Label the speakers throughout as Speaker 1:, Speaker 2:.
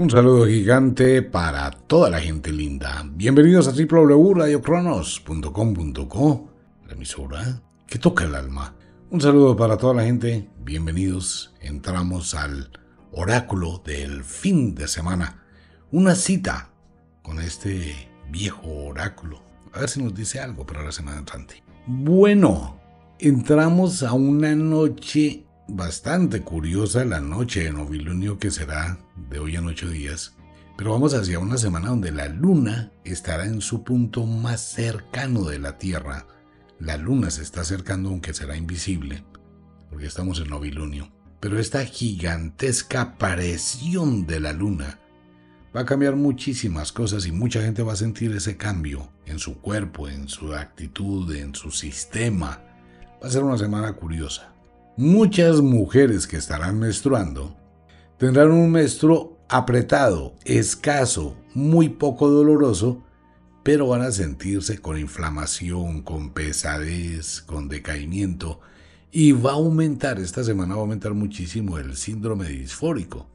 Speaker 1: Un saludo gigante para toda la gente linda. Bienvenidos a www.radiocronos.com.co, la emisora que toca el alma. Un saludo para toda la gente. Bienvenidos. Entramos al oráculo del fin de semana. Una cita con este viejo oráculo. A ver si nos dice algo para la semana entrante. Bueno, entramos a una noche bastante curiosa la noche de novilunio que será de hoy en ocho días, pero vamos hacia una semana donde la luna estará en su punto más cercano de la Tierra. La luna se está acercando aunque será invisible, porque estamos en novilunio. Pero esta gigantesca aparición de la luna va a cambiar muchísimas cosas y mucha gente va a sentir ese cambio en su cuerpo, en su actitud, en su sistema. Va a ser una semana curiosa. Muchas mujeres que estarán menstruando tendrán un menstruo apretado, escaso, muy poco doloroso, pero van a sentirse con inflamación, con pesadez, con decaimiento y va a aumentar, esta semana va a aumentar muchísimo el síndrome disfórico.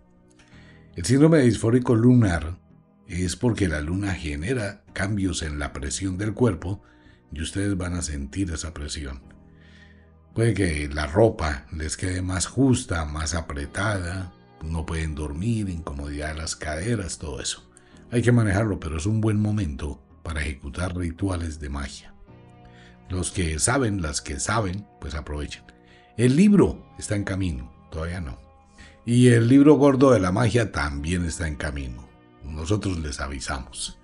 Speaker 1: El síndrome disfórico lunar es porque la luna genera cambios en la presión del cuerpo y ustedes van a sentir esa presión. Puede que la ropa les quede más justa, más apretada, no pueden dormir, incomodidad de las caderas, todo eso. Hay que manejarlo, pero es un buen momento para ejecutar rituales de magia. Los que saben, las que saben, pues aprovechen. El libro está en camino, todavía no. Y el libro gordo de la magia también está en camino. Nosotros les avisamos.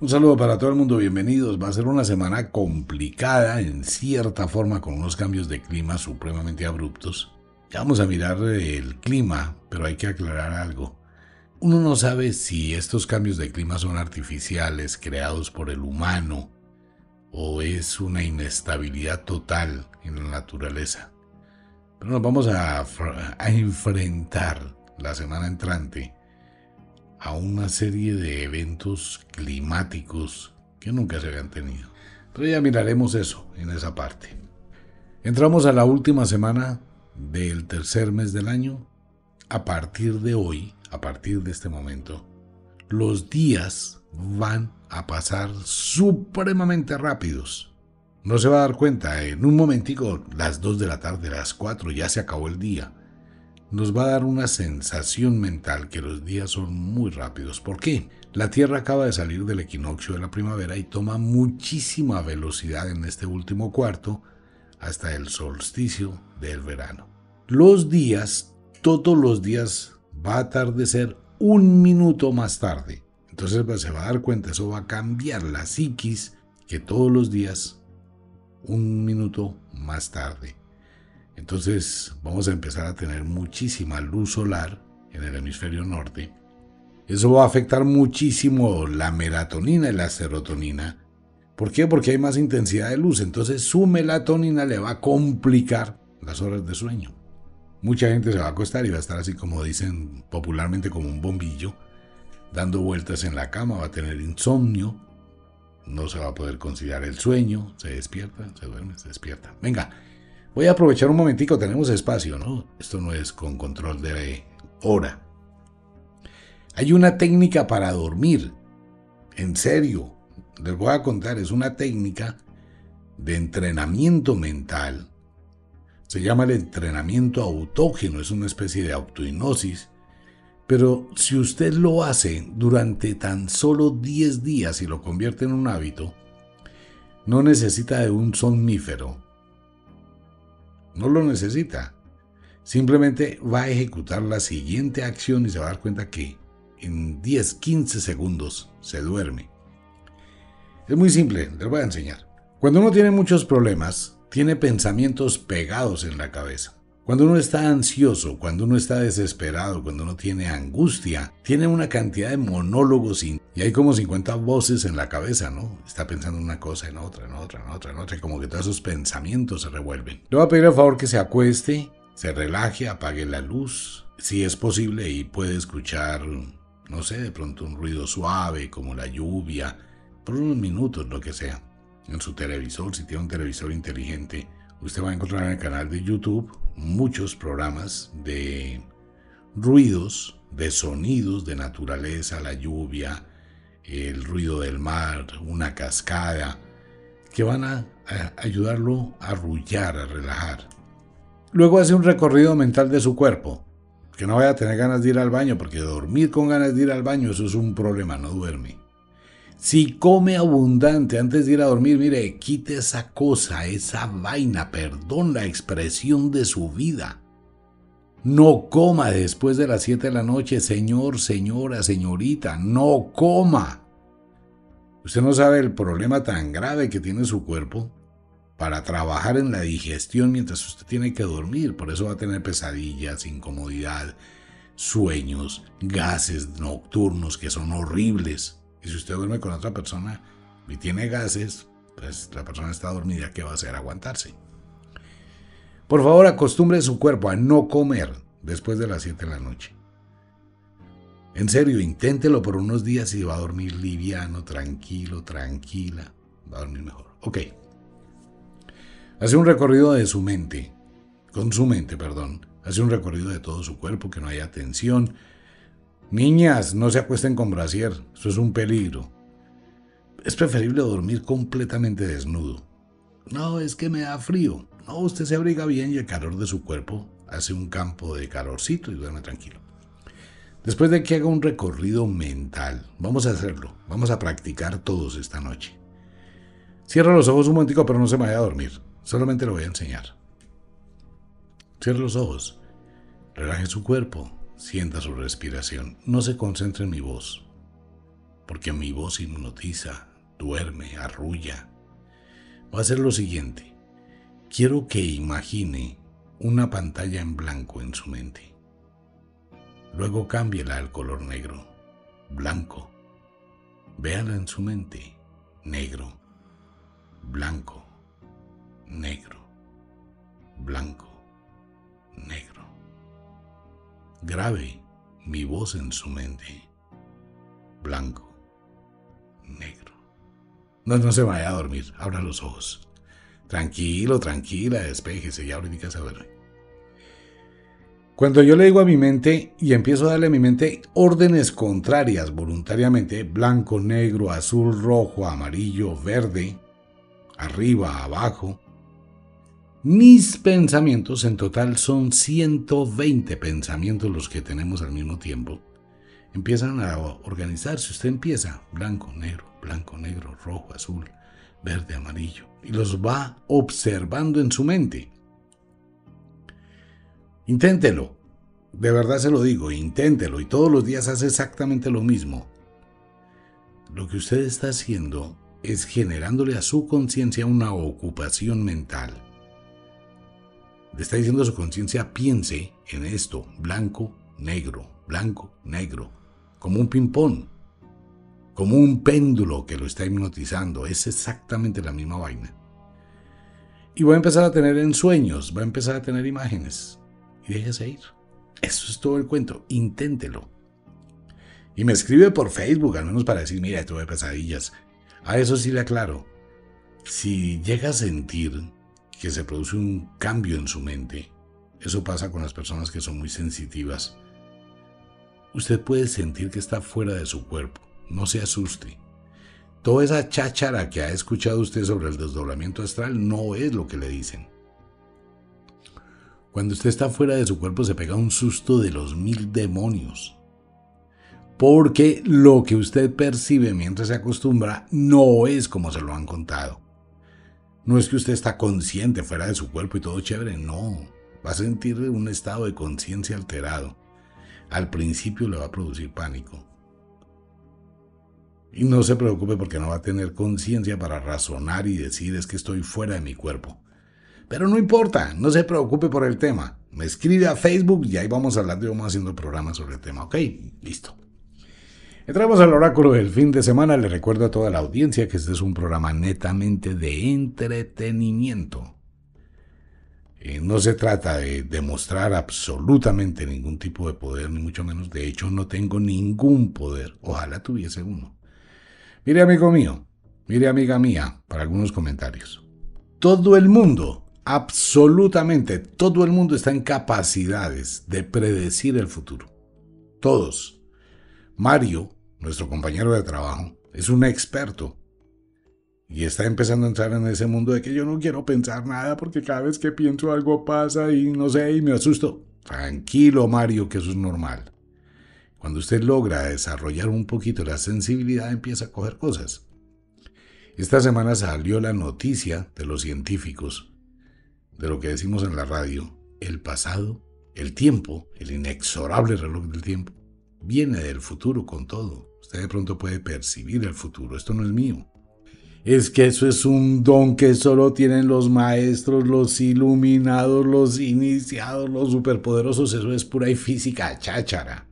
Speaker 1: Un saludo para todo el mundo, bienvenidos. Va a ser una semana complicada en cierta forma con unos cambios de clima supremamente abruptos. Ya vamos a mirar el clima, pero hay que aclarar algo. Uno no sabe si estos cambios de clima son artificiales, creados por el humano, o es una inestabilidad total en la naturaleza. Pero nos vamos a, a enfrentar la semana entrante a una serie de eventos climáticos que nunca se habían tenido. Pero ya miraremos eso en esa parte. Entramos a la última semana del tercer mes del año. A partir de hoy, a partir de este momento, los días van a pasar supremamente rápidos. No se va a dar cuenta, en un momentico, las 2 de la tarde, las 4, ya se acabó el día nos va a dar una sensación mental que los días son muy rápidos. ¿Por qué? La Tierra acaba de salir del equinoccio de la primavera y toma muchísima velocidad en este último cuarto hasta el solsticio del verano. Los días, todos los días, va a atardecer un minuto más tarde. Entonces pues, se va a dar cuenta, eso va a cambiar la psiquis que todos los días, un minuto más tarde. Entonces vamos a empezar a tener muchísima luz solar en el hemisferio norte. Eso va a afectar muchísimo la melatonina y la serotonina. ¿Por qué? Porque hay más intensidad de luz. Entonces su melatonina le va a complicar las horas de sueño. Mucha gente se va a acostar y va a estar así como dicen popularmente como un bombillo, dando vueltas en la cama, va a tener insomnio, no se va a poder conciliar el sueño, se despierta, se duerme, se despierta. Venga, Voy a aprovechar un momentico, tenemos espacio, ¿no? Esto no es con control de hora. Hay una técnica para dormir. En serio, les voy a contar, es una técnica de entrenamiento mental. Se llama el entrenamiento autógeno, es una especie de autohipnosis. Pero si usted lo hace durante tan solo 10 días y lo convierte en un hábito, no necesita de un somnífero, no lo necesita. Simplemente va a ejecutar la siguiente acción y se va a dar cuenta que en 10, 15 segundos se duerme. Es muy simple, les voy a enseñar. Cuando uno tiene muchos problemas, tiene pensamientos pegados en la cabeza. Cuando uno está ansioso, cuando uno está desesperado, cuando uno tiene angustia, tiene una cantidad de monólogos y hay como 50 voces en la cabeza, ¿no? Está pensando una cosa, en otra, en otra, en otra, en otra, como que todos esos pensamientos se revuelven. Le voy a pedir al favor que se acueste, se relaje, apague la luz, si es posible, y puede escuchar, no sé, de pronto un ruido suave como la lluvia, por unos minutos, lo que sea. En su televisor, si tiene un televisor inteligente, usted va a encontrar en el canal de YouTube muchos programas de ruidos de sonidos de naturaleza, la lluvia, el ruido del mar, una cascada, que van a, ayudarlo a arrullar, a relajar. Luego hace un recorrido mental de su cuerpo, que no vaya a tener ganas de ir al baño, porque dormir con ganas de ir al baño, eso es un problema, no duerme. Si come abundante antes de ir a dormir, mire, quite esa cosa, esa vaina, perdón la expresión de su vida. No coma después de las 7 de la noche, señor, señora, señorita, no coma. Usted no sabe el problema tan grave que tiene su cuerpo para trabajar en la digestión mientras usted tiene que dormir. Por eso va a tener pesadillas, incomodidad, sueños, gases nocturnos que son horribles. Y si usted duerme con otra persona y tiene gases, pues la persona está dormida, ¿qué va a hacer? Aguantarse. Por favor, acostumbre su cuerpo a no comer después de las 7 de la noche. En serio, inténtelo por unos días y va a dormir liviano, tranquilo, tranquila. Va a dormir mejor. Ok. Hace un recorrido de su mente, con su mente, perdón. Hace un recorrido de todo su cuerpo, que no haya tensión. Niñas, no se acuesten con brasier, eso es un peligro. Es preferible dormir completamente desnudo. No, es que me da frío. No, usted se abriga bien y el calor de su cuerpo hace un campo de calorcito y duerme tranquilo. Después de que haga un recorrido mental, vamos a hacerlo, vamos a practicar todos esta noche. Cierra los ojos un momentico, pero no se vaya a dormir. Solamente lo voy a enseñar. Cierra los ojos. Relaje su cuerpo. Sienta su respiración. No se concentre en mi voz. Porque mi voz hipnotiza, duerme, arrulla. Va a hacer lo siguiente. Quiero que imagine una pantalla en blanco en su mente. Luego cámbiela al color negro, blanco. Véala en su mente, negro, blanco, negro, blanco, negro. Grave mi voz en su mente, blanco, negro. No, no se vaya a dormir, abra los ojos. Tranquilo, tranquila, despéjese, ya ahorita se duerme. Cuando yo le digo a mi mente y empiezo a darle a mi mente órdenes contrarias voluntariamente, blanco, negro, azul, rojo, amarillo, verde, arriba, abajo, mis pensamientos en total son 120 pensamientos los que tenemos al mismo tiempo. Empiezan a organizarse. Usted empieza blanco, negro, blanco, negro, rojo, azul, verde, amarillo, y los va observando en su mente. Inténtelo, de verdad se lo digo, inténtelo y todos los días hace exactamente lo mismo. Lo que usted está haciendo es generándole a su conciencia una ocupación mental. Le está diciendo a su conciencia, piense en esto, blanco, negro, blanco, negro, como un ping-pong como un péndulo que lo está hipnotizando. Es exactamente la misma vaina. Y va a empezar a tener ensueños, va a empezar a tener imágenes. Y déjese ir. Eso es todo el cuento. Inténtelo. Y me escribe por Facebook, al menos para decir, mira, tuve pesadillas. A eso sí le aclaro. Si llega a sentir que se produce un cambio en su mente, eso pasa con las personas que son muy sensitivas, usted puede sentir que está fuera de su cuerpo no se asuste. Toda esa cháchara que ha escuchado usted sobre el desdoblamiento astral no es lo que le dicen. Cuando usted está fuera de su cuerpo se pega un susto de los mil demonios. Porque lo que usted percibe mientras se acostumbra no es como se lo han contado. No es que usted está consciente fuera de su cuerpo y todo chévere, no. Va a sentir un estado de conciencia alterado. Al principio le va a producir pánico. Y no se preocupe porque no va a tener conciencia para razonar y decir es que estoy fuera de mi cuerpo. Pero no importa, no se preocupe por el tema. Me escribe a Facebook y ahí vamos a hablar y vamos haciendo programas sobre el tema. Ok, listo. Entramos al oráculo del fin de semana. Le recuerdo a toda la audiencia que este es un programa netamente de entretenimiento. Eh, no se trata de demostrar absolutamente ningún tipo de poder, ni mucho menos. De hecho, no tengo ningún poder. Ojalá tuviese uno. Mire amigo mío, mire amiga mía, para algunos comentarios. Todo el mundo, absolutamente todo el mundo está en capacidades de predecir el futuro. Todos. Mario, nuestro compañero de trabajo, es un experto. Y está empezando a entrar en ese mundo de que yo no quiero pensar nada porque cada vez que pienso algo pasa y no sé, y me asusto. Tranquilo, Mario, que eso es normal. Cuando usted logra desarrollar un poquito la sensibilidad, empieza a coger cosas. Esta semana salió la noticia de los científicos, de lo que decimos en la radio, el pasado, el tiempo, el inexorable reloj del tiempo, viene del futuro con todo. Usted de pronto puede percibir el futuro, esto no es mío. Es que eso es un don que solo tienen los maestros, los iluminados, los iniciados, los superpoderosos, eso es pura y física cháchara.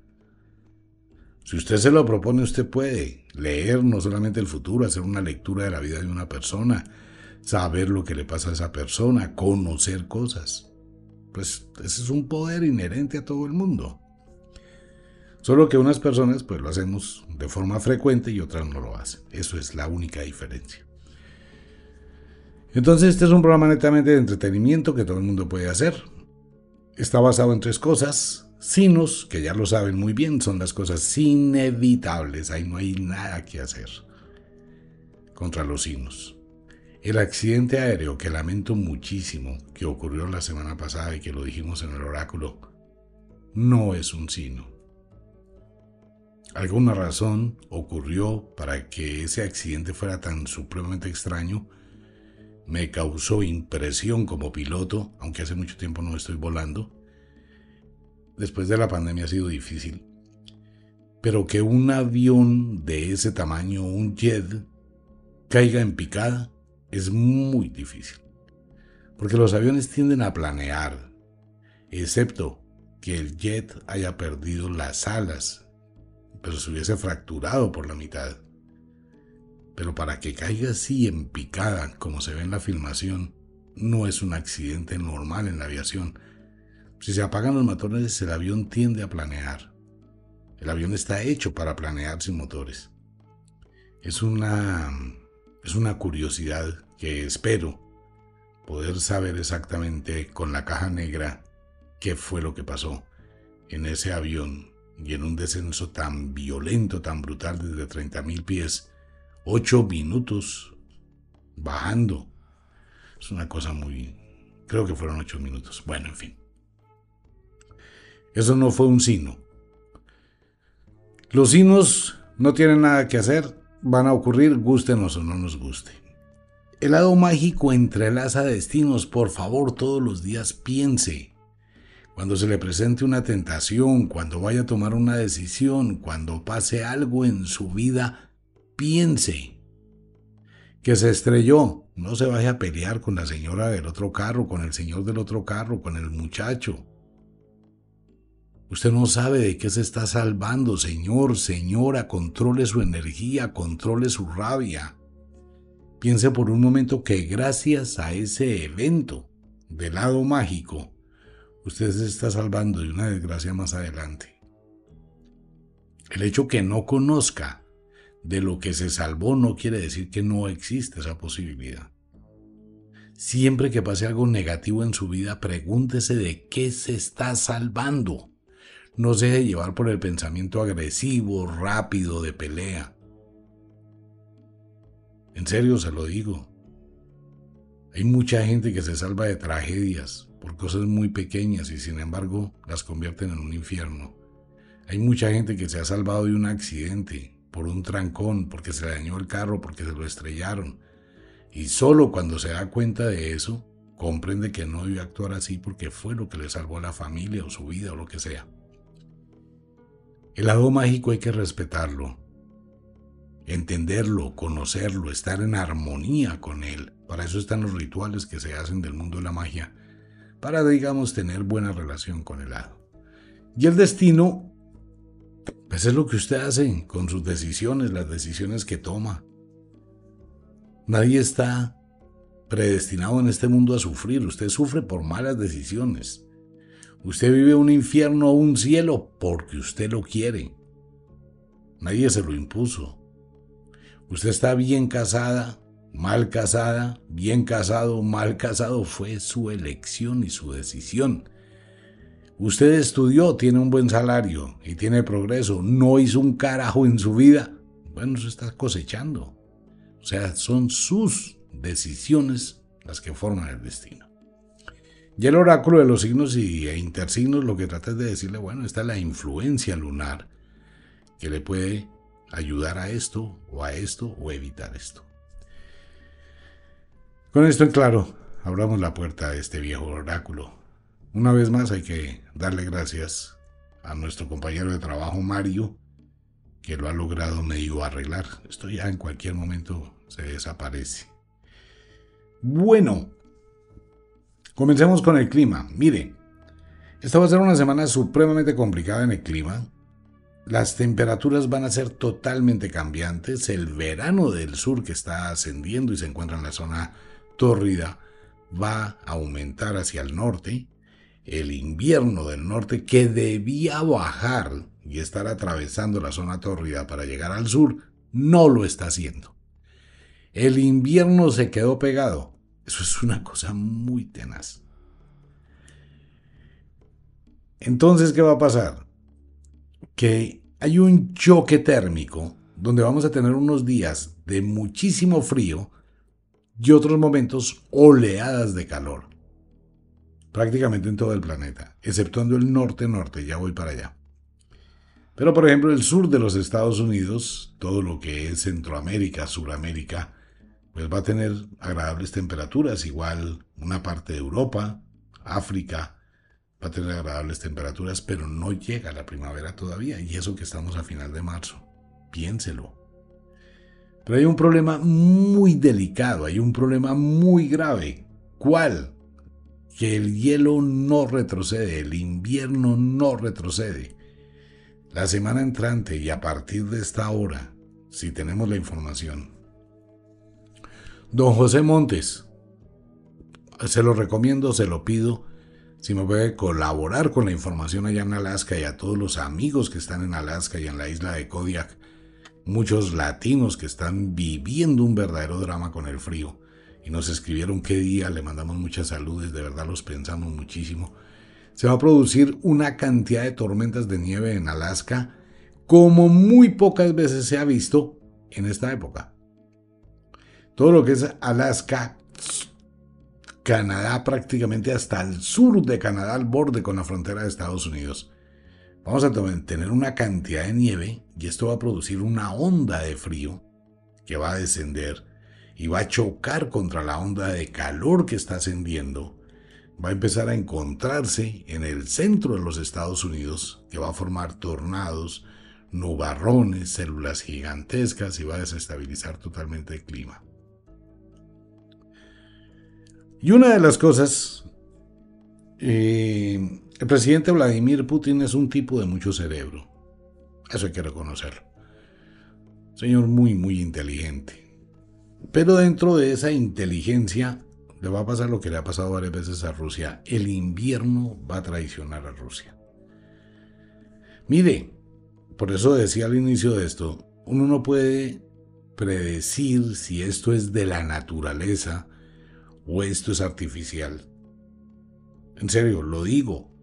Speaker 1: Si usted se lo propone, usted puede leer no solamente el futuro, hacer una lectura de la vida de una persona, saber lo que le pasa a esa persona, conocer cosas. Pues ese es un poder inherente a todo el mundo. Solo que unas personas pues lo hacemos de forma frecuente y otras no lo hacen. Eso es la única diferencia. Entonces este es un programa netamente de entretenimiento que todo el mundo puede hacer. Está basado en tres cosas. Sinos, que ya lo saben muy bien, son las cosas inevitables, ahí no hay nada que hacer contra los sinos. El accidente aéreo que lamento muchísimo que ocurrió la semana pasada y que lo dijimos en el oráculo, no es un sino. Alguna razón ocurrió para que ese accidente fuera tan supremamente extraño. Me causó impresión como piloto, aunque hace mucho tiempo no estoy volando después de la pandemia ha sido difícil. Pero que un avión de ese tamaño, un jet, caiga en picada es muy difícil. Porque los aviones tienden a planear, excepto que el jet haya perdido las alas, pero se hubiese fracturado por la mitad. Pero para que caiga así en picada, como se ve en la filmación, no es un accidente normal en la aviación si se apagan los motores, el avión tiende a planear. El avión está hecho para planear sin motores. Es una, es una curiosidad que espero poder saber exactamente con la caja negra qué fue lo que pasó en ese avión y en un descenso tan violento, tan brutal desde 30.000 pies, ocho minutos bajando. Es una cosa muy... Creo que fueron ocho minutos. Bueno, en fin. Eso no fue un sino. Los sinos no tienen nada que hacer, van a ocurrir, gustenos o no nos guste. El lado mágico entrelaza destinos, por favor, todos los días piense. Cuando se le presente una tentación, cuando vaya a tomar una decisión, cuando pase algo en su vida, piense. Que se estrelló, no se vaya a pelear con la señora del otro carro, con el señor del otro carro, con el muchacho. Usted no sabe de qué se está salvando, señor, señora, controle su energía, controle su rabia. Piense por un momento que gracias a ese evento del lado mágico, usted se está salvando de una desgracia más adelante. El hecho que no conozca de lo que se salvó no quiere decir que no existe esa posibilidad. Siempre que pase algo negativo en su vida, pregúntese de qué se está salvando. No se deje llevar por el pensamiento agresivo, rápido, de pelea. En serio se lo digo. Hay mucha gente que se salva de tragedias por cosas muy pequeñas y sin embargo las convierten en un infierno. Hay mucha gente que se ha salvado de un accidente, por un trancón, porque se le dañó el carro, porque se lo estrellaron. Y solo cuando se da cuenta de eso, comprende que no debe actuar así porque fue lo que le salvó a la familia o su vida o lo que sea. El lado mágico hay que respetarlo, entenderlo, conocerlo, estar en armonía con él. Para eso están los rituales que se hacen del mundo de la magia, para, digamos, tener buena relación con el hado. Y el destino, pues es lo que usted hace con sus decisiones, las decisiones que toma. Nadie está predestinado en este mundo a sufrir, usted sufre por malas decisiones. Usted vive un infierno o un cielo porque usted lo quiere. Nadie se lo impuso. Usted está bien casada, mal casada, bien casado, mal casado. Fue su elección y su decisión. Usted estudió, tiene un buen salario y tiene progreso, no hizo un carajo en su vida. Bueno, se está cosechando. O sea, son sus decisiones las que forman el destino. Y el oráculo de los signos y, e intersignos lo que trata es de decirle, bueno, esta es la influencia lunar que le puede ayudar a esto o a esto o evitar esto. Con esto en claro, abramos la puerta a este viejo oráculo. Una vez más hay que darle gracias a nuestro compañero de trabajo Mario, que lo ha logrado medio arreglar. Esto ya en cualquier momento se desaparece. Bueno, comencemos con el clima. Mire, esta va a ser una semana supremamente complicada en el clima. Las temperaturas van a ser totalmente cambiantes. El verano del sur que está ascendiendo y se encuentra en la zona tórrida va a aumentar hacia el norte. El invierno del norte que debía bajar y estar atravesando la zona tórrida para llegar al sur, no lo está haciendo. El invierno se quedó pegado. Eso es una cosa muy tenaz. Entonces, ¿qué va a pasar? Que hay un choque térmico donde vamos a tener unos días de muchísimo frío y otros momentos oleadas de calor. Prácticamente en todo el planeta, exceptuando el norte-norte, ya voy para allá. Pero por ejemplo el sur de los Estados Unidos, todo lo que es Centroamérica, Suramérica, pues va a tener agradables temperaturas, igual una parte de Europa, África, va a tener agradables temperaturas, pero no llega la primavera todavía, y eso que estamos a final de marzo. Piénselo. Pero hay un problema muy delicado, hay un problema muy grave. ¿Cuál? Que el hielo no retrocede, el invierno no retrocede. La semana entrante y a partir de esta hora, si tenemos la información. Don José Montes, se lo recomiendo, se lo pido, si me puede colaborar con la información allá en Alaska y a todos los amigos que están en Alaska y en la isla de Kodiak, muchos latinos que están viviendo un verdadero drama con el frío y nos escribieron qué día, le mandamos muchas saludes, de verdad los pensamos muchísimo se va a producir una cantidad de tormentas de nieve en Alaska como muy pocas veces se ha visto en esta época. Todo lo que es Alaska, Canadá prácticamente hasta el sur de Canadá, al borde con la frontera de Estados Unidos. Vamos a tener una cantidad de nieve y esto va a producir una onda de frío que va a descender y va a chocar contra la onda de calor que está ascendiendo va a empezar a encontrarse en el centro de los Estados Unidos, que va a formar tornados, nubarrones, células gigantescas y va a desestabilizar totalmente el clima. Y una de las cosas, eh, el presidente Vladimir Putin es un tipo de mucho cerebro. Eso hay que reconocerlo. Señor muy, muy inteligente. Pero dentro de esa inteligencia le va a pasar lo que le ha pasado varias veces a Rusia. El invierno va a traicionar a Rusia. Mire, por eso decía al inicio de esto, uno no puede predecir si esto es de la naturaleza o esto es artificial. En serio, lo digo.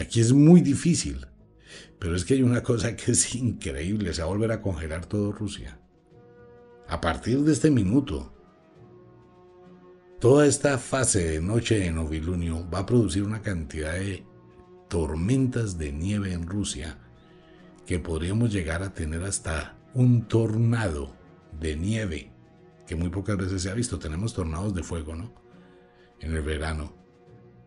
Speaker 1: Aquí es muy difícil. Pero es que hay una cosa que es increíble, se va a volver a congelar todo Rusia. A partir de este minuto, Toda esta fase de noche de novilunio va a producir una cantidad de tormentas de nieve en Rusia que podríamos llegar a tener hasta un tornado de nieve que muy pocas veces se ha visto. Tenemos tornados de fuego, ¿no? En el verano,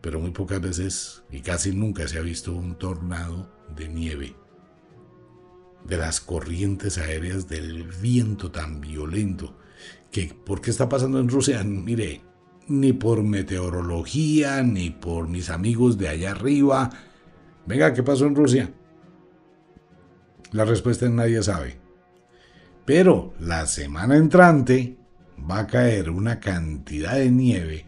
Speaker 1: pero muy pocas veces y casi nunca se ha visto un tornado de nieve. De las corrientes aéreas del viento tan violento que, ¿por qué está pasando en Rusia? Mire, ni por meteorología, ni por mis amigos de allá arriba. Venga, ¿qué pasó en Rusia? La respuesta es nadie sabe. Pero la semana entrante va a caer una cantidad de nieve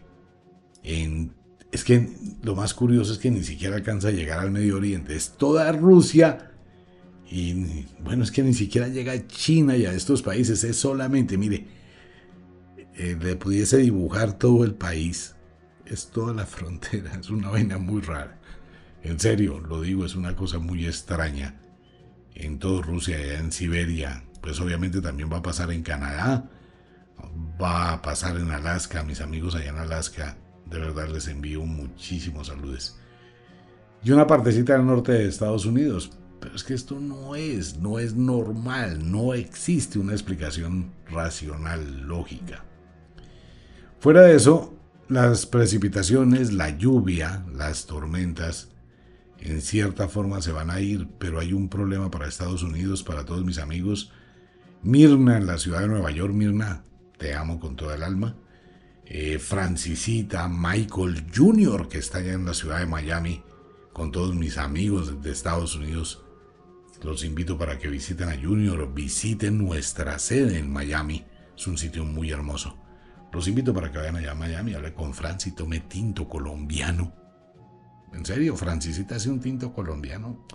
Speaker 1: en... Es que lo más curioso es que ni siquiera alcanza a llegar al Medio Oriente. Es toda Rusia y bueno, es que ni siquiera llega a China y a estos países. Es solamente, mire, eh, le pudiese dibujar todo el país, es toda la frontera, es una vaina muy rara. En serio, lo digo, es una cosa muy extraña. En toda Rusia, en Siberia, pues obviamente también va a pasar en Canadá, va a pasar en Alaska, mis amigos allá en Alaska, de verdad les envío muchísimos saludos. Y una partecita del norte de Estados Unidos, pero es que esto no es, no es normal, no existe una explicación racional, lógica. Fuera de eso, las precipitaciones, la lluvia, las tormentas, en cierta forma se van a ir, pero hay un problema para Estados Unidos, para todos mis amigos. Mirna, en la ciudad de Nueva York, Mirna, te amo con toda el alma. Eh, Francisita, Michael Jr., que está allá en la ciudad de Miami, con todos mis amigos de Estados Unidos. Los invito para que visiten a Junior, visiten nuestra sede en Miami. Es un sitio muy hermoso. Los invito para que vayan allá a Miami, hable con Francis, tome tinto colombiano. En serio, Francisita hace un tinto colombiano.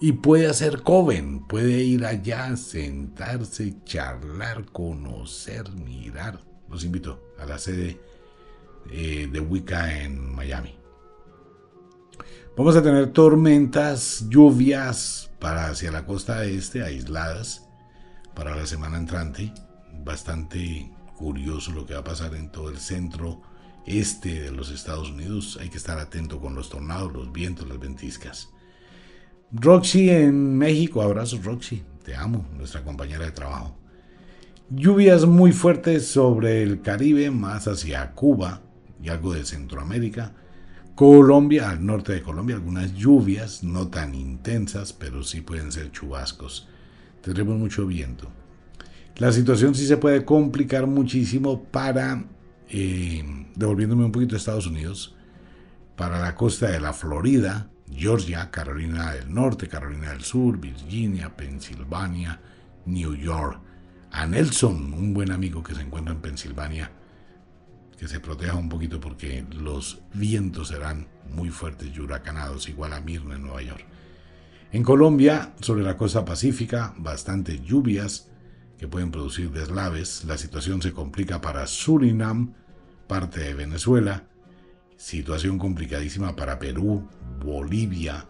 Speaker 1: Y puede hacer Coven, puede ir allá, sentarse, charlar, conocer, mirar. Los invito a la sede eh, de Wicca en Miami. Vamos a tener tormentas, lluvias para hacia la costa este, aisladas, para la semana entrante. Bastante curioso lo que va a pasar en todo el centro este de los Estados Unidos. Hay que estar atento con los tornados, los vientos, las ventiscas. Roxy en México, abrazos Roxy, te amo, nuestra compañera de trabajo. Lluvias muy fuertes sobre el Caribe, más hacia Cuba y algo de Centroamérica. Colombia, al norte de Colombia, algunas lluvias, no tan intensas, pero sí pueden ser chubascos. Tendremos mucho viento. La situación sí se puede complicar muchísimo para, eh, devolviéndome un poquito a Estados Unidos, para la costa de la Florida, Georgia, Carolina del Norte, Carolina del Sur, Virginia, Pensilvania, New York. A Nelson, un buen amigo que se encuentra en Pensilvania, que se proteja un poquito porque los vientos serán muy fuertes y huracanados, igual a Mirna en Nueva York. En Colombia, sobre la costa pacífica, bastantes lluvias que pueden producir deslaves. La situación se complica para Surinam, parte de Venezuela. Situación complicadísima para Perú, Bolivia,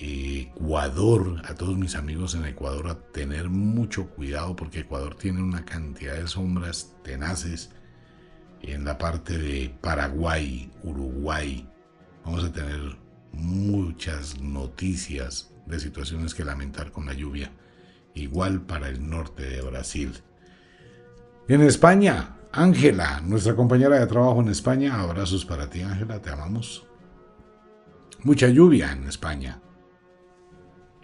Speaker 1: Ecuador. A todos mis amigos en Ecuador a tener mucho cuidado porque Ecuador tiene una cantidad de sombras tenaces en la parte de Paraguay, Uruguay, vamos a tener muchas noticias de situaciones que lamentar con la lluvia. Igual para el norte de Brasil. En España, Ángela, nuestra compañera de trabajo en España, abrazos para ti Ángela, te amamos. Mucha lluvia en España.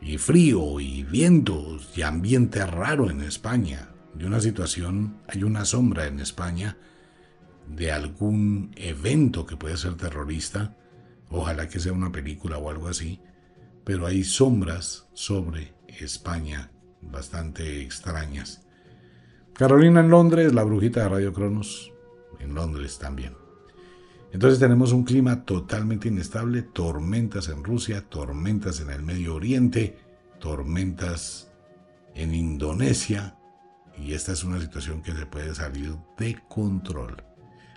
Speaker 1: Y frío y vientos y ambiente raro en España. Y una situación, hay una sombra en España de algún evento que puede ser terrorista, ojalá que sea una película o algo así, pero hay sombras sobre España bastante extrañas. Carolina en Londres, la brujita de Radio Cronos en Londres también. Entonces tenemos un clima totalmente inestable, tormentas en Rusia, tormentas en el Medio Oriente, tormentas en Indonesia, y esta es una situación que se puede salir de control.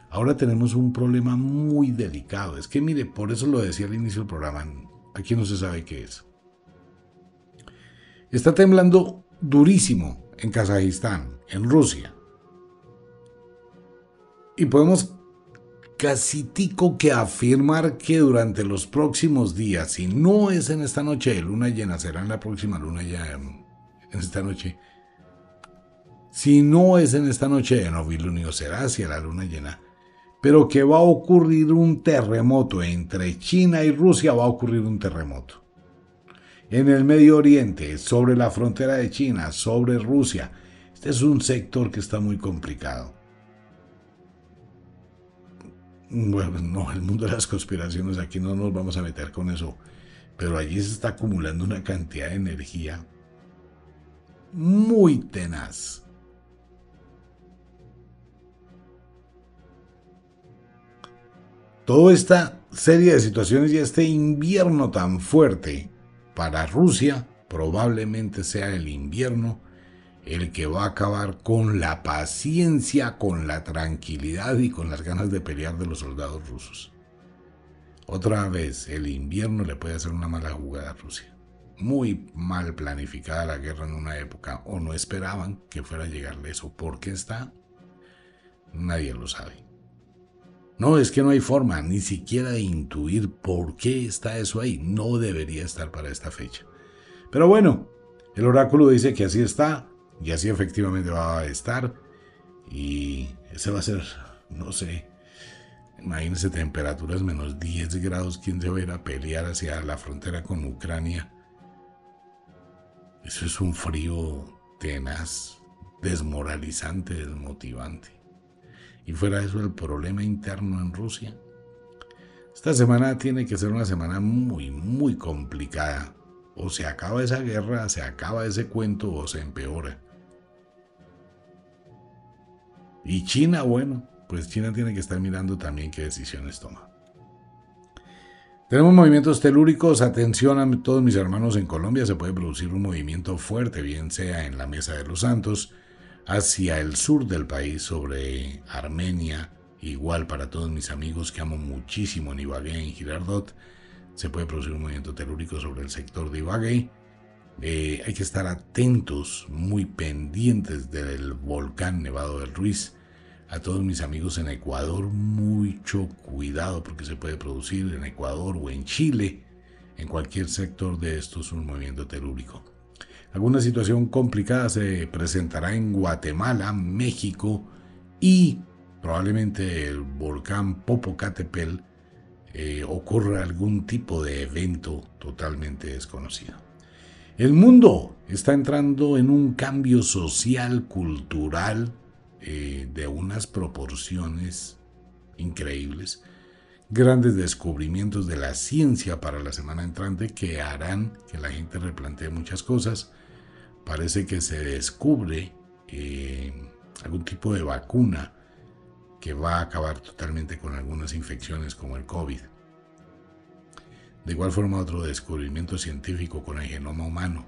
Speaker 1: Ahora tenemos un problema muy delicado. Es que mire, por eso lo decía al inicio del programa, aquí no se sabe qué es. Está temblando durísimo en Kazajistán, en Rusia. Y podemos casi tico que afirmar que durante los próximos días, si no es en esta noche de luna llena, será en la próxima luna ya en, esta noche. Si no es en esta noche de novilunio, será hacia la luna llena pero que va a ocurrir un terremoto entre China y Rusia, va a ocurrir un terremoto. En el Medio Oriente, sobre la frontera de China, sobre Rusia, este es un sector que está muy complicado. Bueno, no, el mundo de las conspiraciones, aquí no nos vamos a meter con eso, pero allí se está acumulando una cantidad de energía muy tenaz. Toda esta serie de situaciones y este invierno tan fuerte para Rusia probablemente sea el invierno el que va a acabar con la paciencia, con la tranquilidad y con las ganas de pelear de los soldados rusos. Otra vez, el invierno le puede hacer una mala jugada a Rusia. Muy mal planificada la guerra en una época, o no esperaban que fuera a llegarle eso. ¿Por qué está? Nadie lo sabe. No, es que no hay forma ni siquiera de intuir por qué está eso ahí. No debería estar para esta fecha. Pero bueno, el oráculo dice que así está y así efectivamente va a estar. Y ese va a ser, no sé, imagínense temperaturas menos 10 grados. ¿Quién se va a ir a pelear hacia la frontera con Ucrania? Eso es un frío tenaz, desmoralizante, desmotivante. Y fuera eso, el problema interno en Rusia. Esta semana tiene que ser una semana muy, muy complicada. O se acaba esa guerra, se acaba ese cuento o se empeora. Y China, bueno, pues China tiene que estar mirando también qué decisiones toma. Tenemos movimientos telúricos, atención a todos mis hermanos en Colombia, se puede producir un movimiento fuerte, bien sea en la Mesa de los Santos, hacia el sur del país, sobre Armenia, igual para todos mis amigos que amo muchísimo en Ibagué, en Girardot, se puede producir un movimiento telúrico sobre el sector de Ibagué. Eh, hay que estar atentos, muy pendientes del volcán Nevado del Ruiz. A todos mis amigos en Ecuador, mucho cuidado porque se puede producir en Ecuador o en Chile, en cualquier sector de estos, un movimiento telúrico. Alguna situación complicada se presentará en Guatemala, México y probablemente el volcán Popocatépetl eh, ocurra algún tipo de evento totalmente desconocido. El mundo está entrando en un cambio social, cultural, eh, de unas proporciones increíbles, grandes descubrimientos de la ciencia para la semana entrante que harán que la gente replantee muchas cosas parece que se descubre eh, algún tipo de vacuna que va a acabar totalmente con algunas infecciones como el COVID. De igual forma, otro descubrimiento científico con el genoma humano.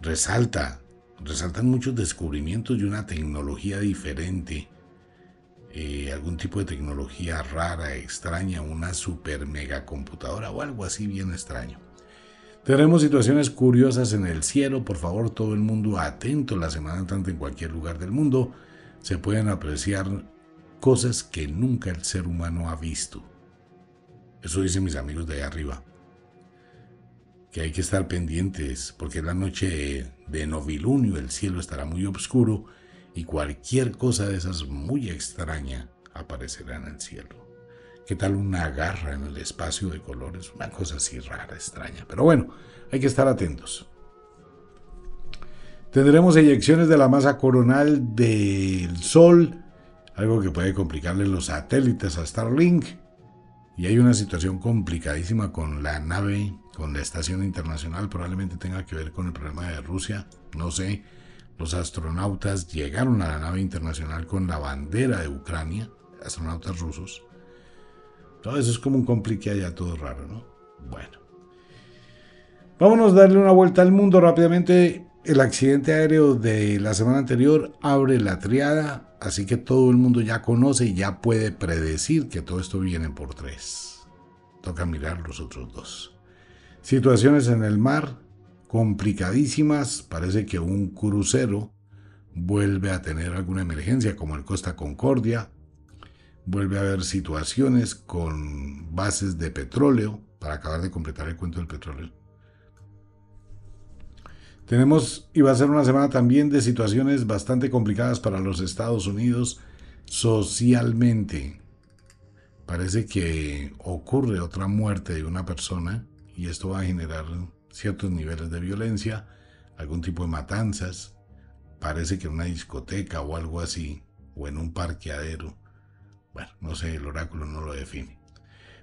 Speaker 1: Resalta, resaltan muchos descubrimientos y una tecnología diferente, eh, algún tipo de tecnología rara, extraña, una super mega computadora o algo así bien extraño. Tenemos situaciones curiosas en el cielo, por favor todo el mundo atento la semana tanto en cualquier lugar del mundo. Se pueden apreciar cosas que nunca el ser humano ha visto. Eso dicen mis amigos de allá arriba. Que hay que estar pendientes porque la noche de novilunio el cielo estará muy oscuro y cualquier cosa de esas muy extraña aparecerá en el cielo. ¿Qué tal una garra en el espacio de colores? Una cosa así rara, extraña. Pero bueno, hay que estar atentos. Tendremos eyecciones de la masa coronal del Sol, algo que puede complicarle los satélites a Starlink. Y hay una situación complicadísima con la nave, con la estación internacional, probablemente tenga que ver con el problema de Rusia, no sé. Los astronautas llegaron a la nave internacional con la bandera de Ucrania, astronautas rusos, todo eso es como un complique allá todo raro, ¿no? Bueno. Vámonos a darle una vuelta al mundo rápidamente. El accidente aéreo de la semana anterior abre la triada, así que todo el mundo ya conoce y ya puede predecir que todo esto viene por tres. Toca mirar los otros dos. Situaciones en el mar complicadísimas. Parece que un crucero vuelve a tener alguna emergencia como el Costa Concordia vuelve a haber situaciones con bases de petróleo para acabar de completar el cuento del petróleo. Tenemos, y va a ser una semana también de situaciones bastante complicadas para los Estados Unidos socialmente. Parece que ocurre otra muerte de una persona y esto va a generar ciertos niveles de violencia, algún tipo de matanzas. Parece que en una discoteca o algo así, o en un parqueadero, bueno, no sé, el oráculo no lo define.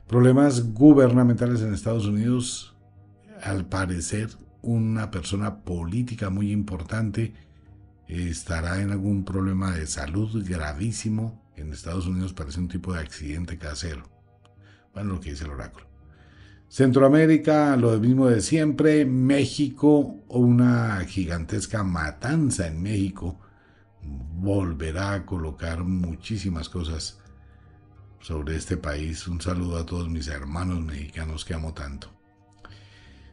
Speaker 1: Problemas gubernamentales en Estados Unidos. Al parecer, una persona política muy importante estará en algún problema de salud gravísimo. En Estados Unidos parece un tipo de accidente casero. Bueno, lo que dice el oráculo. Centroamérica, lo mismo de siempre. México, una gigantesca matanza en México volverá a colocar muchísimas cosas sobre este país. Un saludo a todos mis hermanos mexicanos que amo tanto.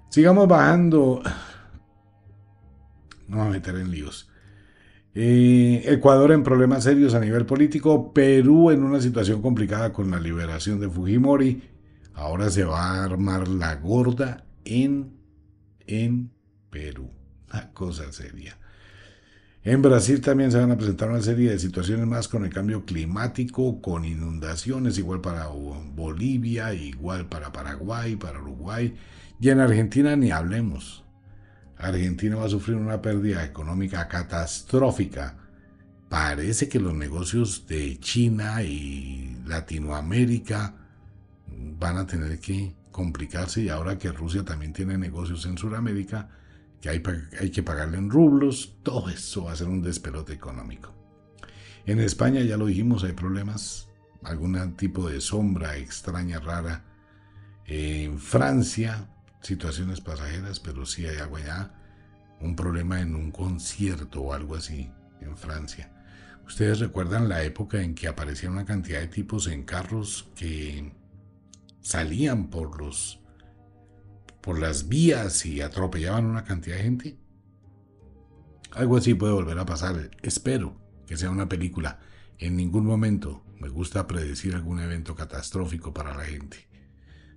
Speaker 1: Sigamos bajando. No voy a meter en líos. Eh, Ecuador en problemas serios a nivel político. Perú en una situación complicada con la liberación de Fujimori. Ahora se va a armar la gorda en, en Perú. Una cosa seria. En Brasil también se van a presentar una serie de situaciones más con el cambio climático, con inundaciones, igual para Bolivia, igual para Paraguay, para Uruguay. Y en Argentina ni hablemos. Argentina va a sufrir una pérdida económica catastrófica. Parece que los negocios de China y Latinoamérica van a tener que complicarse y ahora que Rusia también tiene negocios en Sudamérica, que hay, que pagarle en rublos, todo eso va a ser un despelote económico. En España, ya lo dijimos, hay problemas, algún tipo de sombra extraña, rara. En Francia, situaciones pasajeras, pero sí hay algo allá, un problema en un concierto o algo así en Francia. Ustedes recuerdan la época en que aparecía una cantidad de tipos en carros que salían por los por las vías y atropellaban una cantidad de gente. Algo así puede volver a pasar. Espero que sea una película. En ningún momento me gusta predecir algún evento catastrófico para la gente.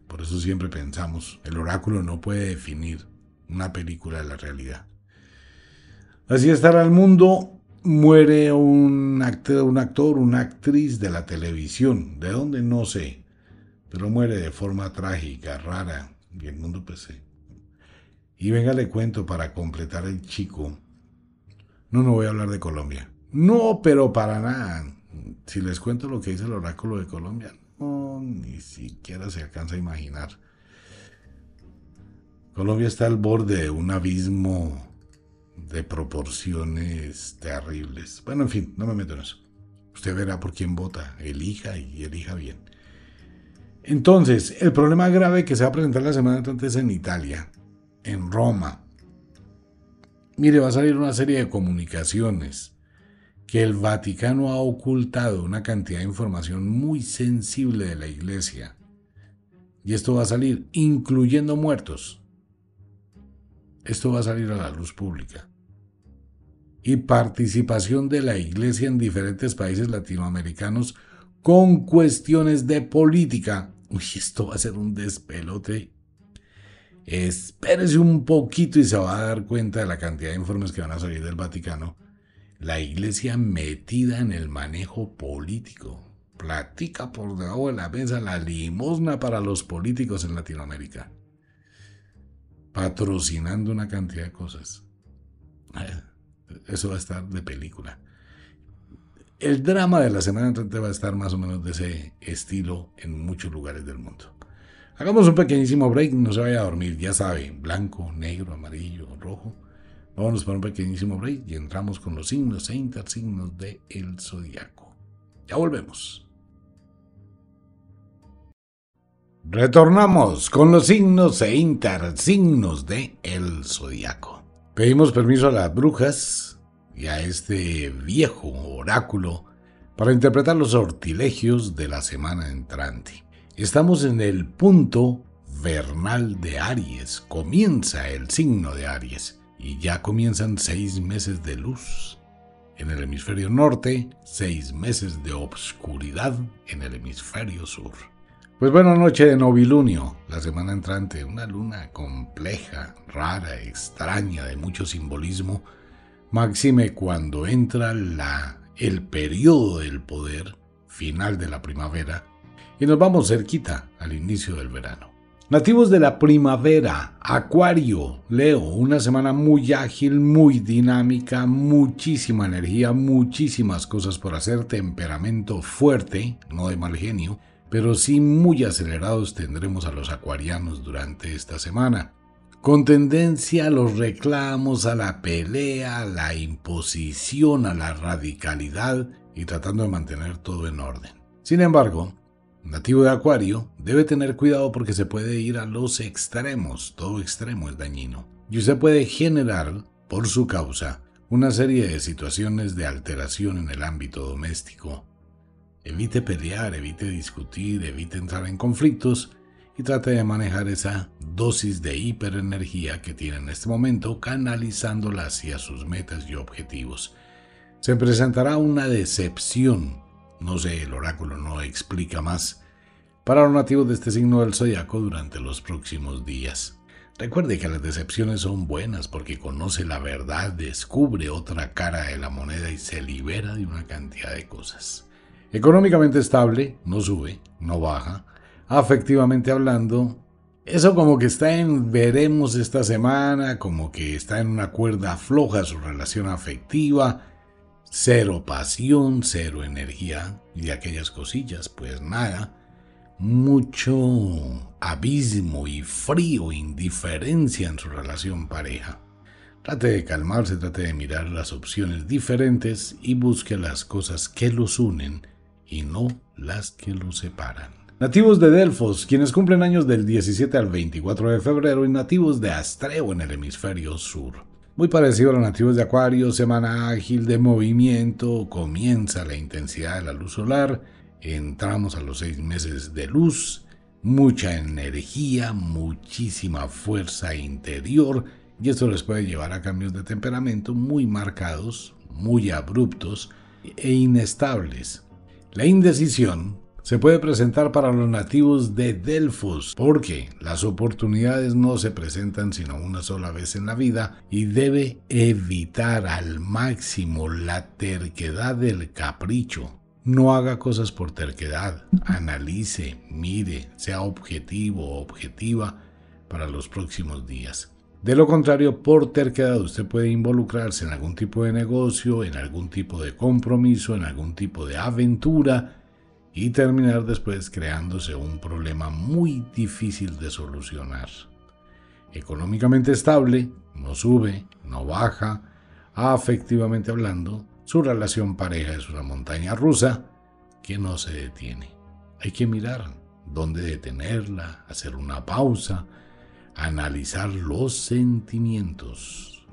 Speaker 1: Por eso siempre pensamos, el oráculo no puede definir una película de la realidad. Así estará el mundo. Muere un actor, un actor, una actriz de la televisión. ¿De dónde? No sé. Pero muere de forma trágica, rara, y el mundo pues Y venga, le cuento para completar el chico. No, no voy a hablar de Colombia. No, pero para nada. Si les cuento lo que dice el oráculo de Colombia, no, ni siquiera se alcanza a imaginar. Colombia está al borde de un abismo de proporciones terribles. Bueno, en fin, no me meto en eso. Usted verá por quién vota, elija y elija bien. Entonces, el problema grave que se va a presentar la semana antes en Italia, en Roma. Mire, va a salir una serie de comunicaciones que el Vaticano ha ocultado una cantidad de información muy sensible de la Iglesia. Y esto va a salir, incluyendo muertos. Esto va a salir a la luz pública. Y participación de la Iglesia en diferentes países latinoamericanos con cuestiones de política Uy, esto va a ser un despelote. Espérese un poquito y se va a dar cuenta de la cantidad de informes que van a salir del Vaticano. La iglesia metida en el manejo político. Platica por debajo de la mesa la limosna para los políticos en Latinoamérica. Patrocinando una cantidad de cosas. Eso va a estar de película. El drama de la semana entrante va a estar más o menos de ese estilo en muchos lugares del mundo. Hagamos un pequeñísimo break, no se vaya a dormir, ya sabe, blanco, negro, amarillo, rojo. Vámonos para un pequeñísimo break y entramos con los signos e intersignos del el zodiaco. Ya volvemos. Retornamos con los signos e intersignos de el zodiaco. Pedimos permiso a las brujas y a este viejo oráculo para interpretar los sortilegios de la semana entrante. Estamos en el punto vernal de Aries. Comienza el signo de Aries y ya comienzan seis meses de luz. En el hemisferio norte, seis meses de obscuridad en el hemisferio sur. Pues buena noche de novilunio, la semana entrante, una luna compleja, rara, extraña, de mucho simbolismo, máxime cuando entra la, el periodo del poder final de la primavera y nos vamos cerquita al inicio del verano. Nativos de la primavera, Acuario, Leo, una semana muy ágil, muy dinámica, muchísima energía, muchísimas cosas por hacer, temperamento fuerte, no de mal genio, pero sí muy acelerados tendremos a los acuarianos durante esta semana con tendencia a los reclamos, a la pelea, a la imposición, a la radicalidad y tratando de mantener todo en orden. Sin embargo, nativo de Acuario debe tener cuidado porque se puede ir a los extremos, todo extremo es dañino, y usted puede generar, por su causa, una serie de situaciones de alteración en el ámbito doméstico, Evite pelear, evite discutir, evite entrar en conflictos y trate de manejar esa dosis de hiperenergía que tiene en este momento, canalizándola hacia sus metas y objetivos. Se presentará una decepción, no sé, el oráculo no explica más, para los nativos de este signo del zodiaco durante los próximos días. Recuerde que las decepciones son buenas porque conoce la verdad, descubre otra cara de la moneda y se libera de una cantidad de cosas. Económicamente estable, no sube, no baja. Afectivamente hablando, eso como que está en veremos esta semana, como que está en una cuerda floja su relación afectiva, cero pasión, cero energía y aquellas cosillas, pues nada mucho abismo y frío, indiferencia en su relación pareja. Trate de calmarse, trate de mirar las opciones diferentes y busque las cosas que los unen y no las que los separan. Nativos de Delfos, quienes cumplen años del 17 al 24 de febrero y nativos de Astreo en el hemisferio sur. Muy parecido a los nativos de Acuario, semana ágil de movimiento, comienza la intensidad de la luz solar, entramos a los seis meses de luz, mucha energía, muchísima fuerza interior y esto les puede llevar a cambios de temperamento muy marcados, muy abruptos e inestables. La indecisión se puede presentar para los nativos de Delfos, porque las oportunidades no se presentan sino una sola vez en la vida y debe evitar al máximo la terquedad del capricho. No haga cosas por terquedad, analice, mire, sea objetivo o objetiva para los próximos días. De lo contrario, por terquedad usted puede involucrarse en algún tipo de negocio, en algún tipo de compromiso, en algún tipo de aventura y terminar después creándose un problema muy difícil de solucionar. Económicamente estable, no sube, no baja, afectivamente hablando, su relación pareja es una montaña rusa que no se detiene. Hay que mirar dónde detenerla, hacer una pausa, analizar los sentimientos.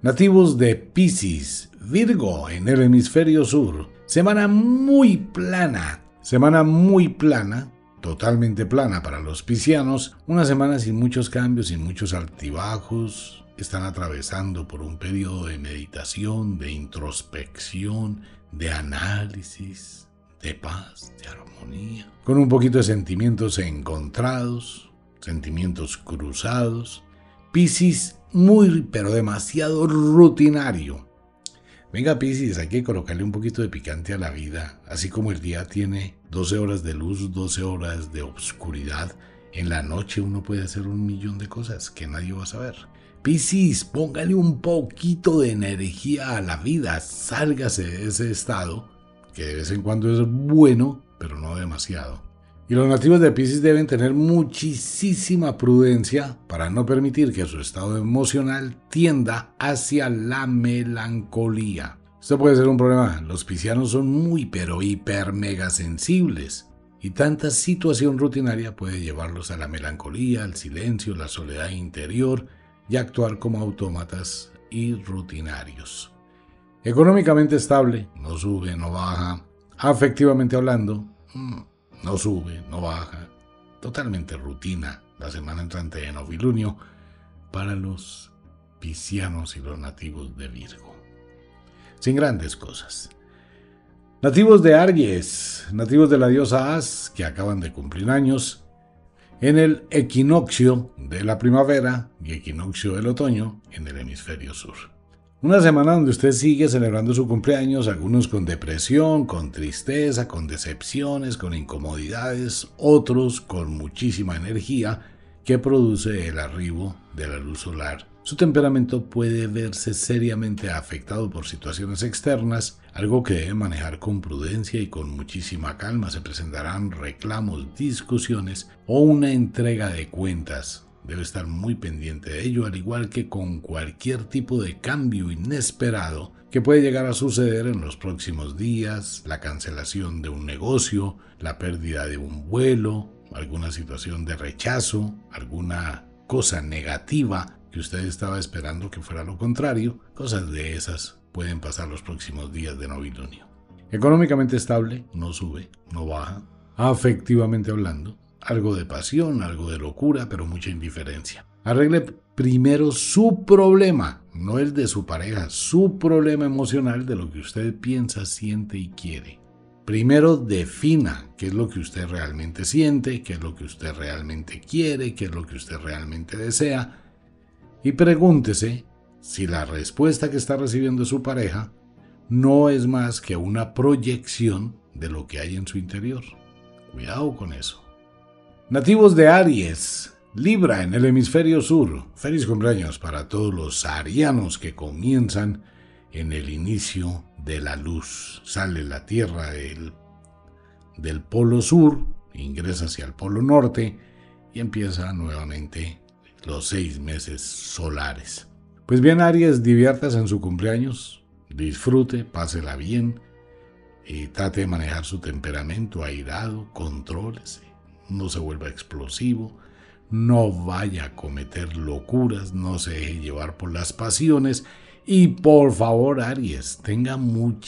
Speaker 1: Nativos de Pisces, Virgo en el hemisferio sur. Semana muy plana, semana muy plana, totalmente plana para los piscianos, una semana sin muchos cambios, sin muchos altibajos, están atravesando por un periodo de meditación, de introspección, de análisis, de paz, de armonía, con un poquito de sentimientos encontrados, sentimientos cruzados. Piscis muy, pero demasiado rutinario. Venga, Piscis, hay que colocarle un poquito de picante a la vida, así como el día tiene 12 horas de luz, 12 horas de oscuridad. En la noche uno puede hacer un millón de cosas que nadie va a saber. Piscis, póngale un poquito de energía a la vida, sálgase de ese estado, que de vez en cuando es bueno, pero no demasiado. Y los nativos de Piscis deben tener muchísima prudencia para no permitir que su estado emocional tienda hacia la melancolía. Esto puede ser un problema. Los piscianos son muy pero hiper mega sensibles. Y tanta situación rutinaria puede llevarlos a la melancolía, al silencio, la soledad interior y actuar como autómatas y rutinarios. Económicamente estable, no sube, no baja. Afectivamente hablando, mm, no sube, no baja. Totalmente rutina la semana entrante de novilunio para los piscianos y los nativos de Virgo. Sin grandes cosas. Nativos de Aries, nativos de la diosa As, que acaban de cumplir años, en el equinoccio de la primavera y equinoccio del otoño en el hemisferio sur. Una semana donde usted sigue celebrando su cumpleaños, algunos con depresión, con tristeza, con decepciones, con incomodidades, otros con muchísima energía que produce el arribo de la luz solar su temperamento puede verse seriamente afectado por situaciones externas, algo que debe manejar con prudencia y con muchísima calma. Se presentarán reclamos, discusiones o una entrega de cuentas. Debe estar muy pendiente de ello, al igual que con cualquier tipo de cambio inesperado que puede llegar a suceder en los próximos días, la cancelación de un negocio, la pérdida de un vuelo, alguna situación de rechazo, alguna cosa negativa usted estaba esperando que fuera lo contrario, cosas de esas pueden pasar los próximos días de novilunio. Económicamente estable, no sube, no baja. Afectivamente hablando, algo de pasión, algo de locura, pero mucha indiferencia. Arregle primero su problema, no el de su pareja, su problema emocional de lo que usted piensa, siente y quiere. Primero defina qué es lo que usted realmente siente, qué es lo que usted realmente quiere, qué es lo que usted realmente desea y pregúntese si la respuesta que está recibiendo su pareja no es más que una proyección de lo que hay en su interior. Cuidado con eso. Nativos de Aries, Libra en el hemisferio sur. Feliz cumpleaños para todos los arianos que comienzan en el inicio de la luz. Sale la Tierra del, del polo sur, ingresa hacia el polo norte y empieza nuevamente los seis meses solares. Pues bien, Aries, diviértase en su cumpleaños, disfrute, pásela bien y trate de manejar su temperamento airado, contrólese, no se vuelva explosivo, no vaya a cometer locuras, no se deje llevar por las pasiones y por favor, Aries, tenga muchísimo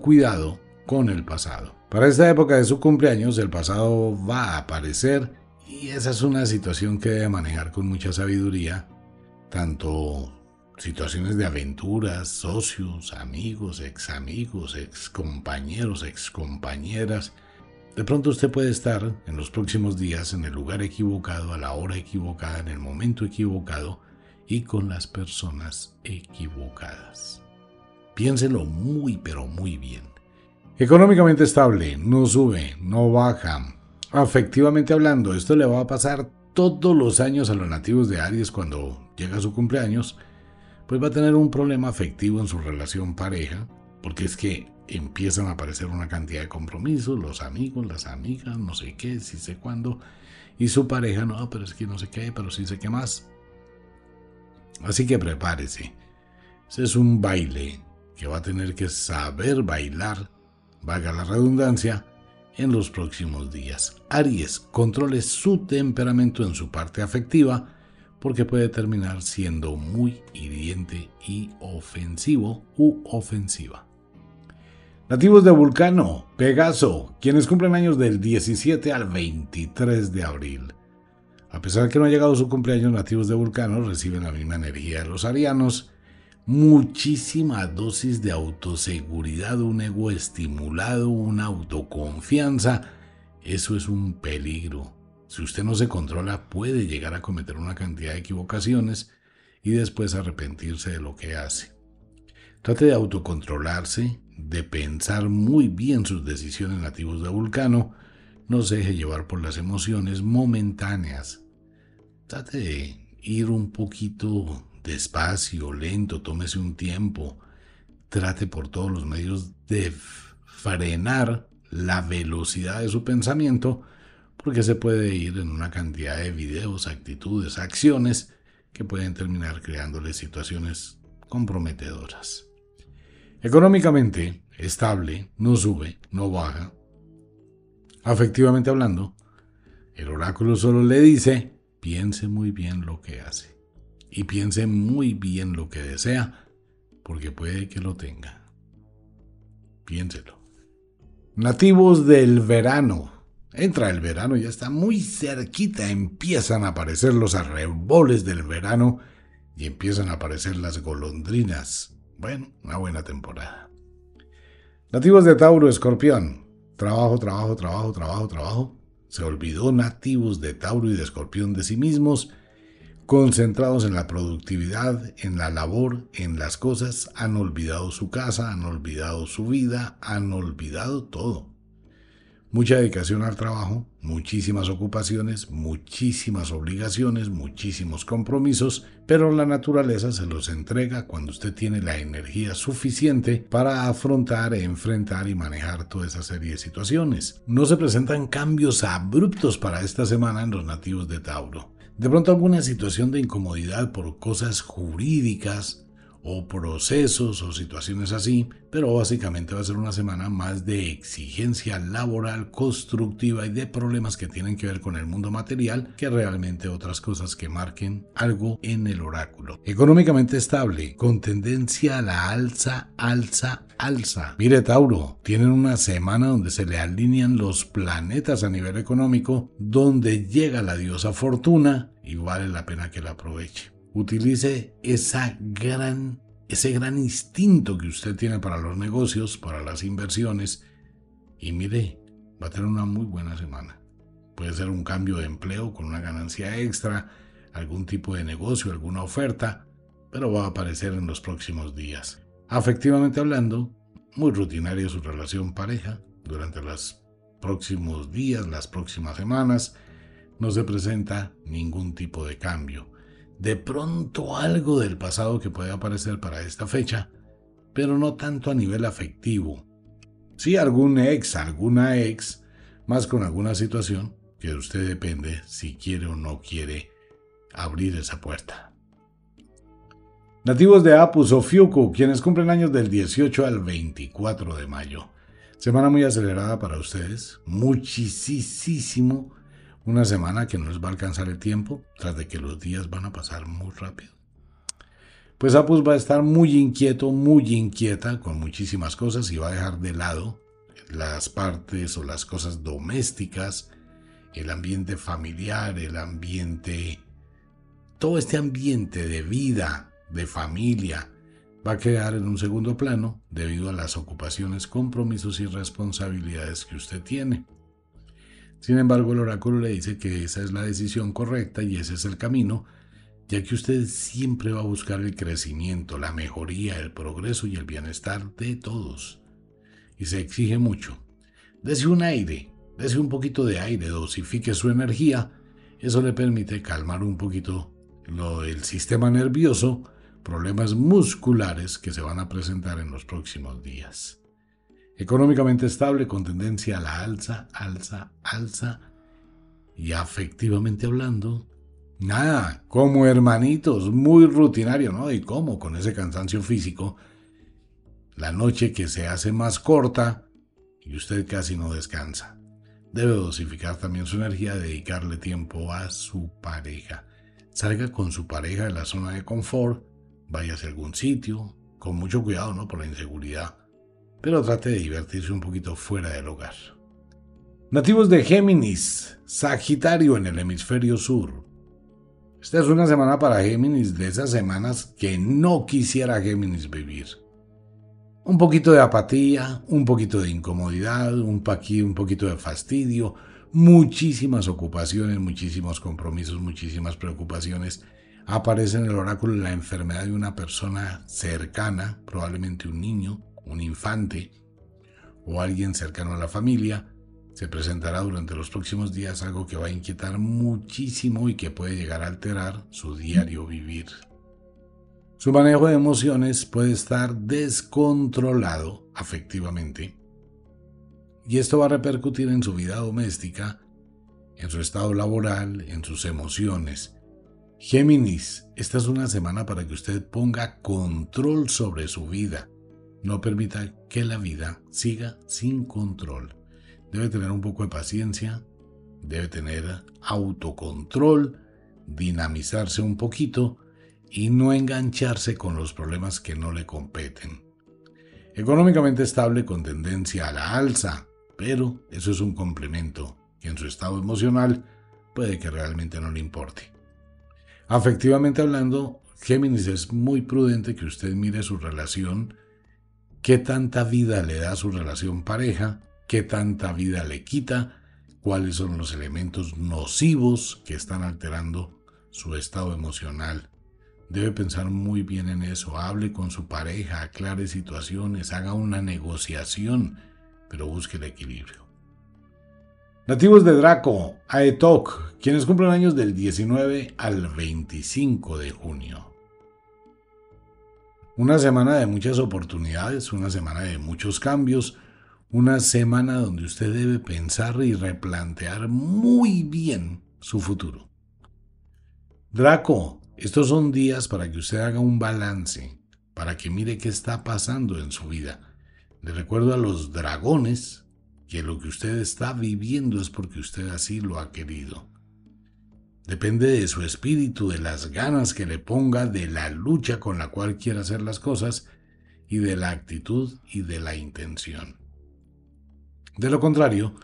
Speaker 1: cuidado con el pasado. Para esta época de su cumpleaños, el pasado va a aparecer y esa es una situación que debe manejar con mucha sabiduría, tanto situaciones de aventuras, socios, amigos, ex amigos, ex compañeros, ex compañeras. De pronto usted puede estar en los próximos días en el lugar equivocado, a la hora equivocada, en el momento equivocado y con las personas equivocadas. Piénselo muy pero muy bien. Económicamente estable, no sube, no baja. Afectivamente hablando, esto le va a pasar todos los años a los nativos de Aries cuando llega su cumpleaños pues va a tener un problema afectivo en su relación pareja, porque es que empiezan a aparecer una cantidad de compromisos, los amigos, las amigas, no sé qué, si sé cuándo, y su pareja, no, pero es que no sé qué, pero sí sé qué más. Así que prepárese. Ese es un baile que va a tener que saber bailar, valga la redundancia, en los próximos días. Aries, controle su temperamento en su parte afectiva, porque puede terminar siendo muy hiriente y ofensivo u ofensiva. Nativos de Vulcano, Pegaso, quienes cumplen años del 17 al 23 de abril. A pesar de que no ha llegado su cumpleaños, nativos de Vulcano reciben la misma energía de los arianos, muchísima dosis de autoseguridad, un ego estimulado, una autoconfianza. Eso es un peligro. Si usted no se controla, puede llegar a cometer una cantidad de equivocaciones y después arrepentirse de lo que hace. Trate de autocontrolarse, de pensar muy bien sus decisiones nativos de Vulcano, no se deje llevar por las emociones momentáneas. Trate de ir un poquito despacio, lento, tómese un tiempo. Trate por todos los medios de frenar la velocidad de su pensamiento porque se puede ir en una cantidad de videos, actitudes, acciones que pueden terminar creándole situaciones comprometedoras. Económicamente, estable, no sube, no baja. Afectivamente hablando, el oráculo solo le dice, piense muy bien lo que hace y piense muy bien lo que desea, porque puede que lo tenga. Piénselo. Nativos del verano. Entra el verano, ya está muy cerquita, empiezan a aparecer los arreboles del verano y empiezan a aparecer las golondrinas. Bueno, una buena temporada. Nativos de Tauro, Escorpión. Trabajo, trabajo, trabajo, trabajo, trabajo. Se olvidó nativos de Tauro y de Escorpión de sí mismos concentrados en la productividad, en la labor, en las cosas, han olvidado su casa, han olvidado su vida, han olvidado todo mucha dedicación al trabajo, muchísimas ocupaciones, muchísimas obligaciones, muchísimos compromisos, pero la naturaleza se los entrega cuando usted tiene la energía suficiente para afrontar, enfrentar y manejar toda esa serie de situaciones. No se presentan cambios abruptos para esta semana en los nativos de Tauro. De pronto alguna situación de incomodidad por cosas jurídicas, o procesos o situaciones así, pero básicamente va a ser una semana más de exigencia laboral constructiva y de problemas que tienen que ver con el mundo material que realmente otras cosas que marquen algo en el oráculo. Económicamente estable, con tendencia a la alza, alza, alza. Mire Tauro, tienen una semana donde se le alinean los planetas a nivel económico, donde llega la diosa fortuna y vale la pena que la aproveche. Utilice ese gran instinto que usted tiene para los negocios, para las inversiones y mire, va a tener una muy buena semana. Puede ser un cambio de empleo con una ganancia extra, algún tipo de negocio, alguna oferta, pero va a aparecer en los próximos días. Afectivamente hablando, muy rutinaria su relación pareja durante los próximos días, las próximas semanas. No se presenta ningún tipo de cambio. De pronto algo del pasado que puede aparecer para esta fecha, pero no tanto a nivel afectivo. Sí, algún ex, alguna ex, más con alguna situación que usted depende si quiere o no quiere abrir esa puerta. Nativos de Apus o Fiuku, quienes cumplen años del 18 al 24 de mayo. Semana muy acelerada para ustedes, muchísimo. Una semana que no les va a alcanzar el tiempo, tras de que los días van a pasar muy rápido. Pues Apus va a estar muy inquieto, muy inquieta con muchísimas cosas y va a dejar de lado las partes o las cosas domésticas, el ambiente familiar, el ambiente, todo este ambiente de vida, de familia, va a quedar en un segundo plano debido a las ocupaciones, compromisos y responsabilidades que usted tiene. Sin embargo, el oráculo le dice que esa es la decisión correcta y ese es el camino, ya que usted siempre va a buscar el crecimiento, la mejoría, el progreso y el bienestar de todos. Y se exige mucho. Dese un aire, dese un poquito de aire, dosifique su energía. Eso le permite calmar un poquito lo del sistema nervioso, problemas musculares que se van a presentar en los próximos días. Económicamente estable con tendencia a la alza, alza, alza. Y afectivamente hablando, nada, como hermanitos, muy rutinario, ¿no? Y cómo con ese cansancio físico, la noche que se hace más corta y usted casi no descansa. Debe dosificar también su energía, dedicarle tiempo a su pareja. Salga con su pareja de la zona de confort, vaya a algún sitio, con mucho cuidado, ¿no? Por la inseguridad. Pero trate de divertirse un poquito fuera del hogar. Nativos de Géminis, Sagitario en el hemisferio sur. Esta es una semana para Géminis de esas semanas que no quisiera Géminis vivir. Un poquito de apatía, un poquito de incomodidad, un, un poquito de fastidio, muchísimas ocupaciones, muchísimos compromisos, muchísimas preocupaciones. Aparece en el oráculo la enfermedad de una persona cercana, probablemente un niño, un infante o alguien cercano a la familia. Se presentará durante los próximos días algo que va a inquietar muchísimo y que puede llegar a alterar su diario vivir. Su manejo de emociones puede estar descontrolado afectivamente y esto va a repercutir en su vida doméstica, en su estado laboral, en sus emociones. Géminis, esta es una semana para que usted ponga control sobre su vida. No permita que la vida siga sin control. Debe tener un poco de paciencia, debe tener autocontrol, dinamizarse un poquito y no engancharse con los problemas que no le competen. Económicamente estable con tendencia a la alza, pero eso es un complemento que en su estado emocional puede que realmente no le importe. Afectivamente hablando, Géminis es muy prudente que usted mire su relación, qué tanta vida le da su relación pareja, qué tanta vida le quita, cuáles son los elementos nocivos que están alterando su estado emocional Debe pensar muy bien en eso, hable con su pareja, aclare situaciones, haga una negociación, pero busque el equilibrio. Nativos de Draco, Aetok, quienes cumplen años del 19 al 25 de junio. Una semana de muchas oportunidades, una semana de muchos cambios, una semana donde usted debe pensar y replantear muy bien su futuro. Draco, estos son días para que usted haga un balance, para que mire qué está pasando en su vida. Le recuerdo a los dragones que lo que usted está viviendo es porque usted así lo ha querido. Depende de su espíritu, de las ganas que le ponga, de la lucha con la cual quiera hacer las cosas y de la actitud y de la intención. De lo contrario,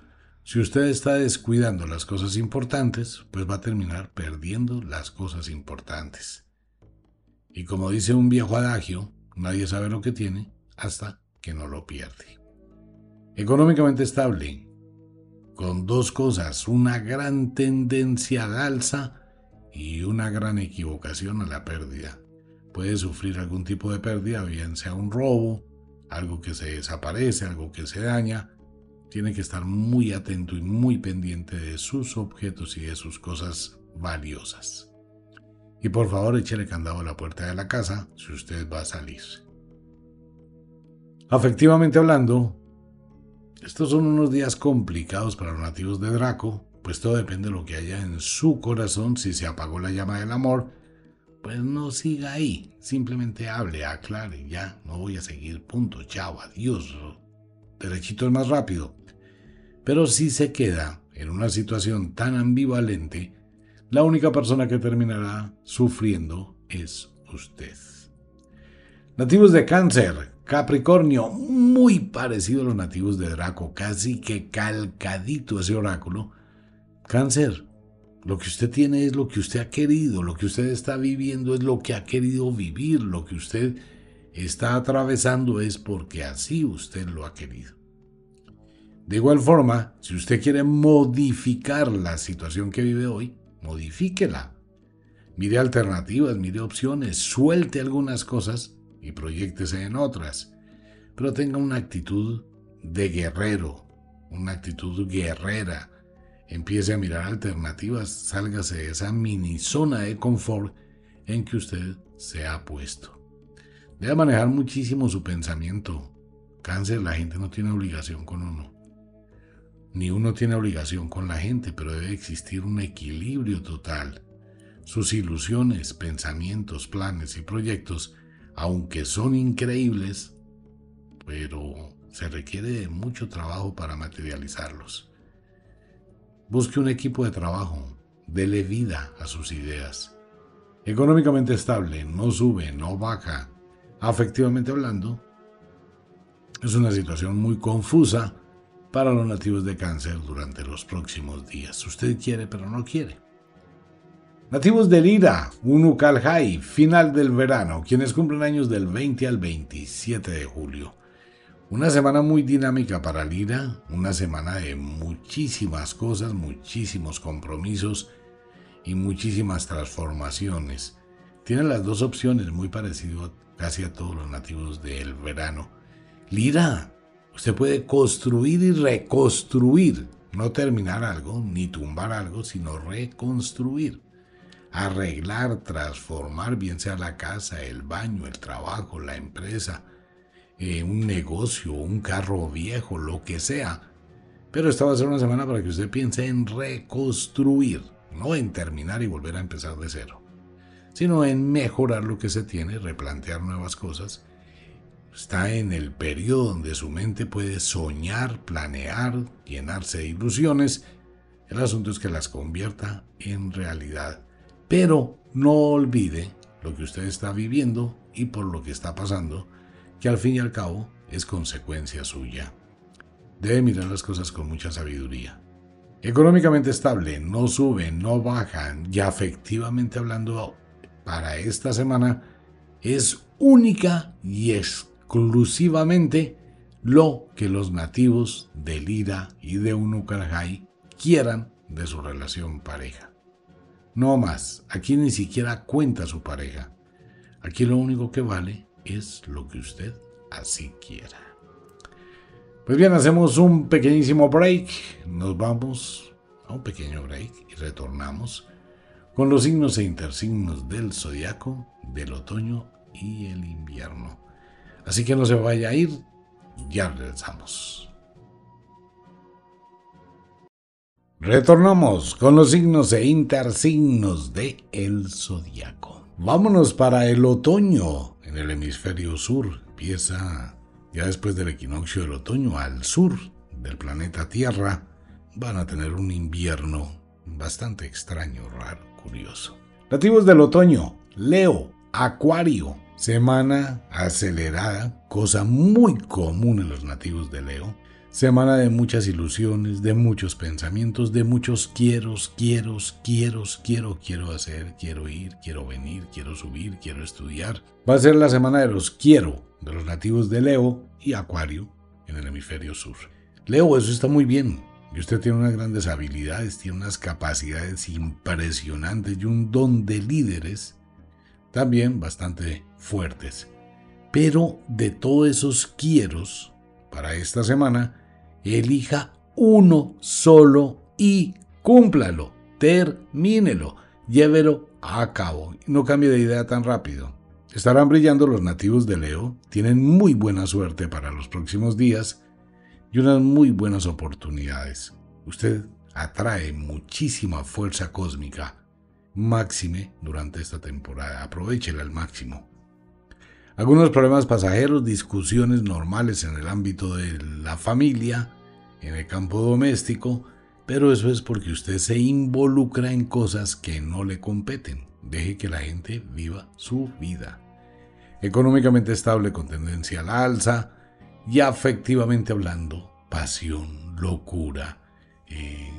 Speaker 1: si usted está descuidando las cosas importantes, pues va a terminar perdiendo las cosas importantes. Y como dice un viejo adagio, nadie sabe lo que tiene hasta que no lo pierde. Económicamente estable, con dos cosas, una gran tendencia al alza y una gran equivocación a la pérdida. Puede sufrir algún tipo de pérdida, bien sea un robo, algo que se desaparece, algo que se daña. Tiene que estar muy atento y muy pendiente de sus objetos y de sus cosas valiosas. Y por favor, échele candado a la puerta de la casa si usted va a salir. Afectivamente hablando, estos son unos días complicados para los nativos de Draco, pues todo depende de lo que haya en su corazón. Si se apagó la llama del amor, pues no siga ahí. Simplemente hable, aclare, ya, no voy a seguir, punto, chao, adiós. Derechito es más rápido. Pero si se queda en una situación tan ambivalente, la única persona que terminará sufriendo es usted. Nativos de cáncer, Capricornio, muy parecido a los nativos de Draco, casi que calcadito ese oráculo. Cáncer, lo que usted tiene es lo que usted ha querido, lo que usted está viviendo es lo que ha querido vivir, lo que usted está atravesando es porque así usted lo ha querido. De igual forma, si usted quiere modificar la situación que vive hoy, modifíquela. Mire alternativas, mire opciones, suelte algunas cosas y proyectese en otras. Pero tenga una actitud de guerrero, una actitud guerrera. Empiece a mirar alternativas, sálgase de esa mini zona de confort en que usted se ha puesto. Debe manejar muchísimo su pensamiento. Cáncer, la gente no tiene obligación con uno. Ni uno tiene obligación con la gente, pero debe existir un equilibrio total. Sus ilusiones, pensamientos, planes y proyectos, aunque son increíbles, pero se requiere de mucho trabajo para materializarlos. Busque un equipo de trabajo, dele vida a sus ideas. Económicamente estable, no sube, no baja. Afectivamente hablando, es una situación muy confusa para los nativos de cáncer durante los próximos días. Usted quiere, pero no quiere. Nativos de Lira, Unukalhai, final del verano, quienes cumplen años del 20 al 27 de julio. Una semana muy dinámica para Lira, una semana de muchísimas cosas, muchísimos compromisos y muchísimas transformaciones. Tiene las dos opciones, muy parecido casi a todos los nativos del verano. Lira, Usted puede construir y reconstruir, no terminar algo ni tumbar algo, sino reconstruir, arreglar, transformar, bien sea la casa, el baño, el trabajo, la empresa, eh, un negocio, un carro viejo, lo que sea. Pero esta va a ser una semana para que usted piense en reconstruir, no en terminar y volver a empezar de cero, sino en mejorar lo que se tiene, replantear nuevas cosas Está en el periodo donde su mente puede soñar, planear, llenarse de ilusiones. El asunto es que las convierta en realidad. Pero no olvide lo que usted está viviendo y por lo que está pasando, que al fin y al cabo es consecuencia suya. Debe mirar las cosas con mucha sabiduría. Económicamente estable, no sube, no baja, y afectivamente hablando, para esta semana es única y exclusivamente lo que los nativos de Lira y de Unucarjay quieran de su relación pareja. No más, aquí ni siquiera cuenta su pareja. Aquí lo único que vale es lo que usted así quiera. Pues bien, hacemos un pequeñísimo break. Nos vamos a un pequeño break y retornamos con los signos e intersignos del zodiaco del otoño y el invierno. Así que no se vaya a ir, ya regresamos. Retornamos con los signos e intersignos de el zodiaco. Vámonos para el otoño en el hemisferio sur. Empieza ya después del equinoccio del otoño al sur del planeta Tierra. Van a tener un invierno bastante extraño, raro, curioso. Nativos del otoño, Leo, Acuario, Semana acelerada, cosa muy común en los nativos de Leo. Semana de muchas ilusiones, de muchos pensamientos, de muchos quieros, quieros, quieros, quiero, quiero hacer, quiero ir, quiero venir, quiero subir, quiero estudiar. Va a ser la semana de los quiero de los nativos de Leo y Acuario en el hemisferio sur. Leo, eso está muy bien. Y usted tiene unas grandes habilidades, tiene unas capacidades impresionantes y un don de líderes también bastante fuertes. Pero de todos esos quieros para esta semana, elija uno solo y cúmplalo, termínelo, llévelo a cabo. No cambie de idea tan rápido. Estarán brillando los nativos de Leo, tienen muy buena suerte para los próximos días y unas muy buenas oportunidades. Usted atrae muchísima fuerza cósmica, máxime durante esta temporada. Aprovechela al máximo. Algunos problemas pasajeros, discusiones normales en el ámbito de la familia, en el campo doméstico, pero eso es porque usted se involucra en cosas que no le competen. Deje que la gente viva su vida. Económicamente estable con tendencia a la alza y afectivamente hablando, pasión, locura. Eh,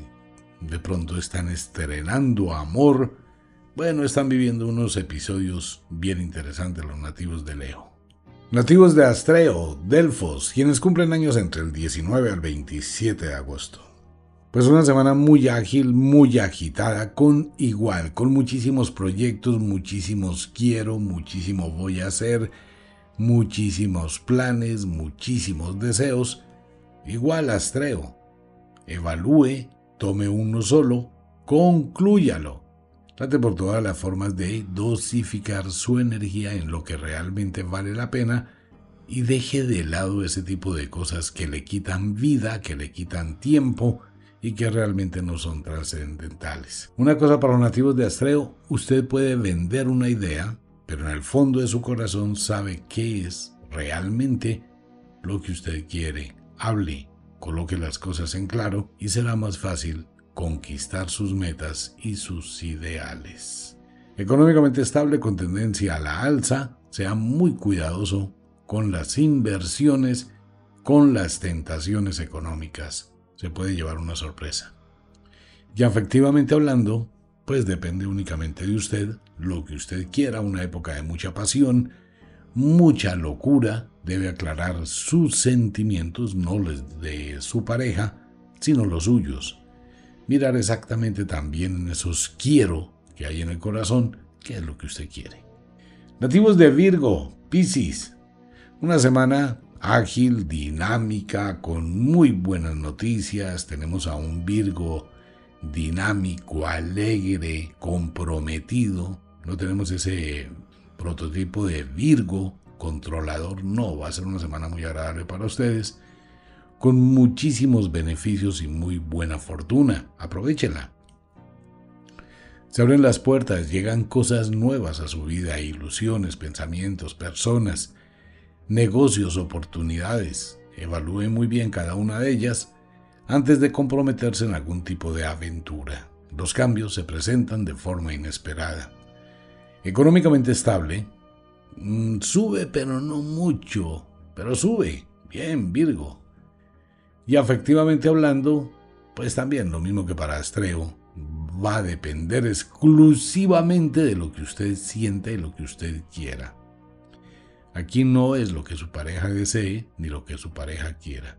Speaker 1: de pronto están estrenando amor bueno, están viviendo unos episodios bien interesantes los nativos de Leo. Nativos de Astreo, Delfos, quienes cumplen años entre el 19 al 27 de agosto. Pues una semana muy ágil, muy agitada, con igual, con muchísimos proyectos, muchísimos quiero, muchísimo voy a hacer, muchísimos planes, muchísimos deseos. Igual Astreo. Evalúe, tome uno solo, conclúyalo Trate por todas las formas de dosificar su energía en lo que realmente vale la pena y deje de lado ese tipo de cosas que le quitan vida, que le quitan tiempo y que realmente no son trascendentales. Una cosa para los nativos de Astreo, usted puede vender una idea, pero en el fondo de su corazón sabe qué es realmente lo que usted quiere. Hable, coloque las cosas en claro y será más fácil conquistar sus metas y sus ideales. Económicamente estable con tendencia a la alza, sea muy cuidadoso con las inversiones, con las tentaciones económicas. Se puede llevar una sorpresa. Y afectivamente hablando, pues depende únicamente de usted, lo que usted quiera, una época de mucha pasión, mucha locura, debe aclarar sus sentimientos, no los de su pareja, sino los suyos mirar exactamente también en esos quiero que hay en el corazón, qué es lo que usted quiere. Nativos de Virgo, Piscis, una semana ágil, dinámica, con muy buenas noticias. Tenemos a un Virgo dinámico, alegre, comprometido. No tenemos ese prototipo de Virgo controlador. No, va a ser una semana muy agradable para ustedes con muchísimos beneficios y muy buena fortuna. Aprovechenla. Se abren las puertas, llegan cosas nuevas a su vida, ilusiones, pensamientos, personas, negocios, oportunidades. Evalúe muy bien cada una de ellas antes de comprometerse en algún tipo de aventura. Los cambios se presentan de forma inesperada. Económicamente estable, mm, sube pero no mucho, pero sube. Bien, Virgo. Y afectivamente hablando, pues también lo mismo que para Astreo, va a depender exclusivamente de lo que usted siente y lo que usted quiera. Aquí no es lo que su pareja desee ni lo que su pareja quiera.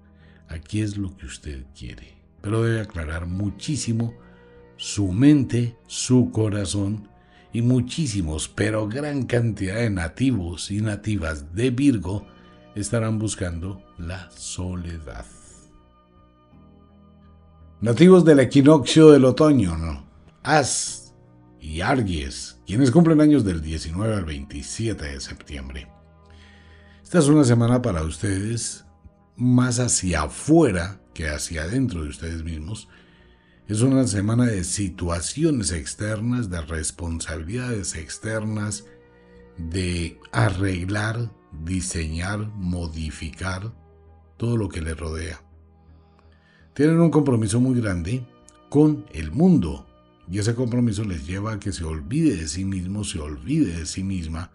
Speaker 1: Aquí es lo que usted quiere. Pero debe aclarar muchísimo su mente, su corazón y muchísimos, pero gran cantidad de nativos y nativas de Virgo estarán buscando la soledad. Nativos del equinoccio del otoño, ¿no? As y Argies, quienes cumplen años del 19 al 27 de septiembre. Esta es una semana para ustedes más hacia afuera que hacia adentro de ustedes mismos. Es una semana de situaciones externas, de responsabilidades externas, de arreglar, diseñar, modificar todo lo que les rodea tienen un compromiso muy grande con el mundo. Y ese compromiso les lleva a que se olvide de sí mismo, se olvide de sí misma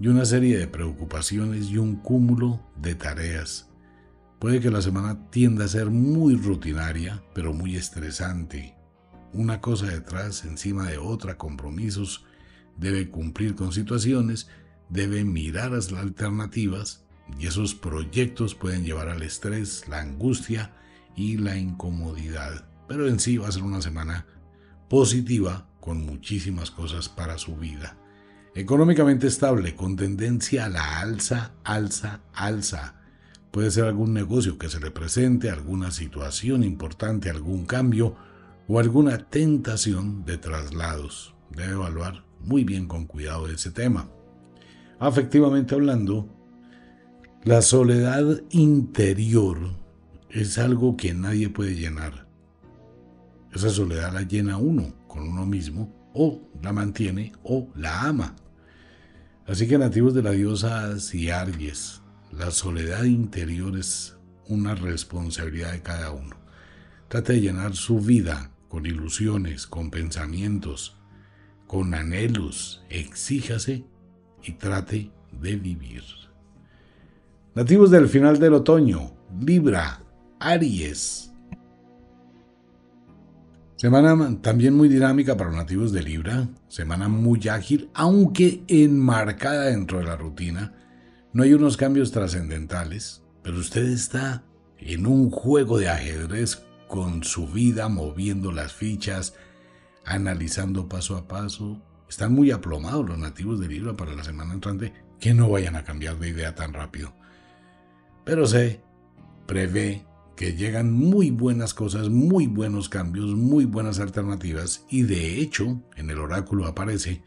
Speaker 1: y una serie de preocupaciones y un cúmulo de tareas. Puede que la semana tienda a ser muy rutinaria, pero muy estresante. Una cosa detrás, encima de otra, compromisos, debe cumplir con situaciones, debe mirar las alternativas y esos proyectos pueden llevar al estrés, la angustia y la incomodidad. Pero en sí va a ser una semana positiva con muchísimas cosas para su vida. Económicamente estable, con tendencia a la alza, alza, alza. Puede ser algún negocio que se le presente, alguna situación importante, algún cambio o alguna tentación de traslados. Debe evaluar muy bien con cuidado ese tema. Afectivamente hablando, la soledad interior es algo que nadie puede llenar. Esa soledad la llena uno con uno mismo, o la mantiene o la ama. Así que nativos de la diosa Aries, la soledad interior es una responsabilidad de cada uno. Trate de llenar su vida con ilusiones, con pensamientos, con anhelos, exíjase y trate de vivir. Nativos del final del otoño, Libra, Aries. Semana también muy dinámica para los nativos de Libra, semana muy ágil, aunque enmarcada dentro de la rutina. No hay unos cambios trascendentales, pero usted está en un juego de ajedrez con su vida, moviendo las fichas, analizando paso a paso. Están muy aplomados los nativos de Libra para la semana entrante, que no vayan a cambiar de idea tan rápido. Pero se prevé que llegan muy buenas cosas, muy buenos cambios, muy buenas alternativas y de hecho en el oráculo aparece,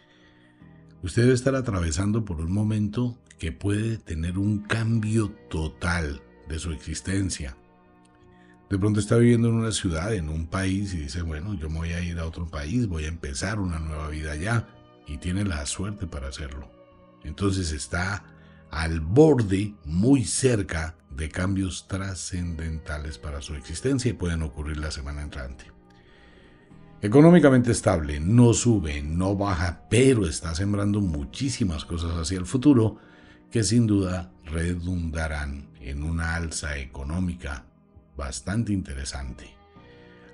Speaker 1: usted debe estar atravesando por un momento que puede tener un cambio total de su existencia. De pronto está viviendo en una ciudad, en un país y dice, bueno, yo me voy a ir a otro país, voy a empezar una nueva vida allá y tiene la suerte para hacerlo. Entonces está al borde, muy cerca de cambios trascendentales para su existencia y pueden ocurrir la semana entrante. Económicamente estable, no sube, no baja, pero está sembrando muchísimas cosas hacia el futuro que sin duda redundarán en una alza económica bastante interesante.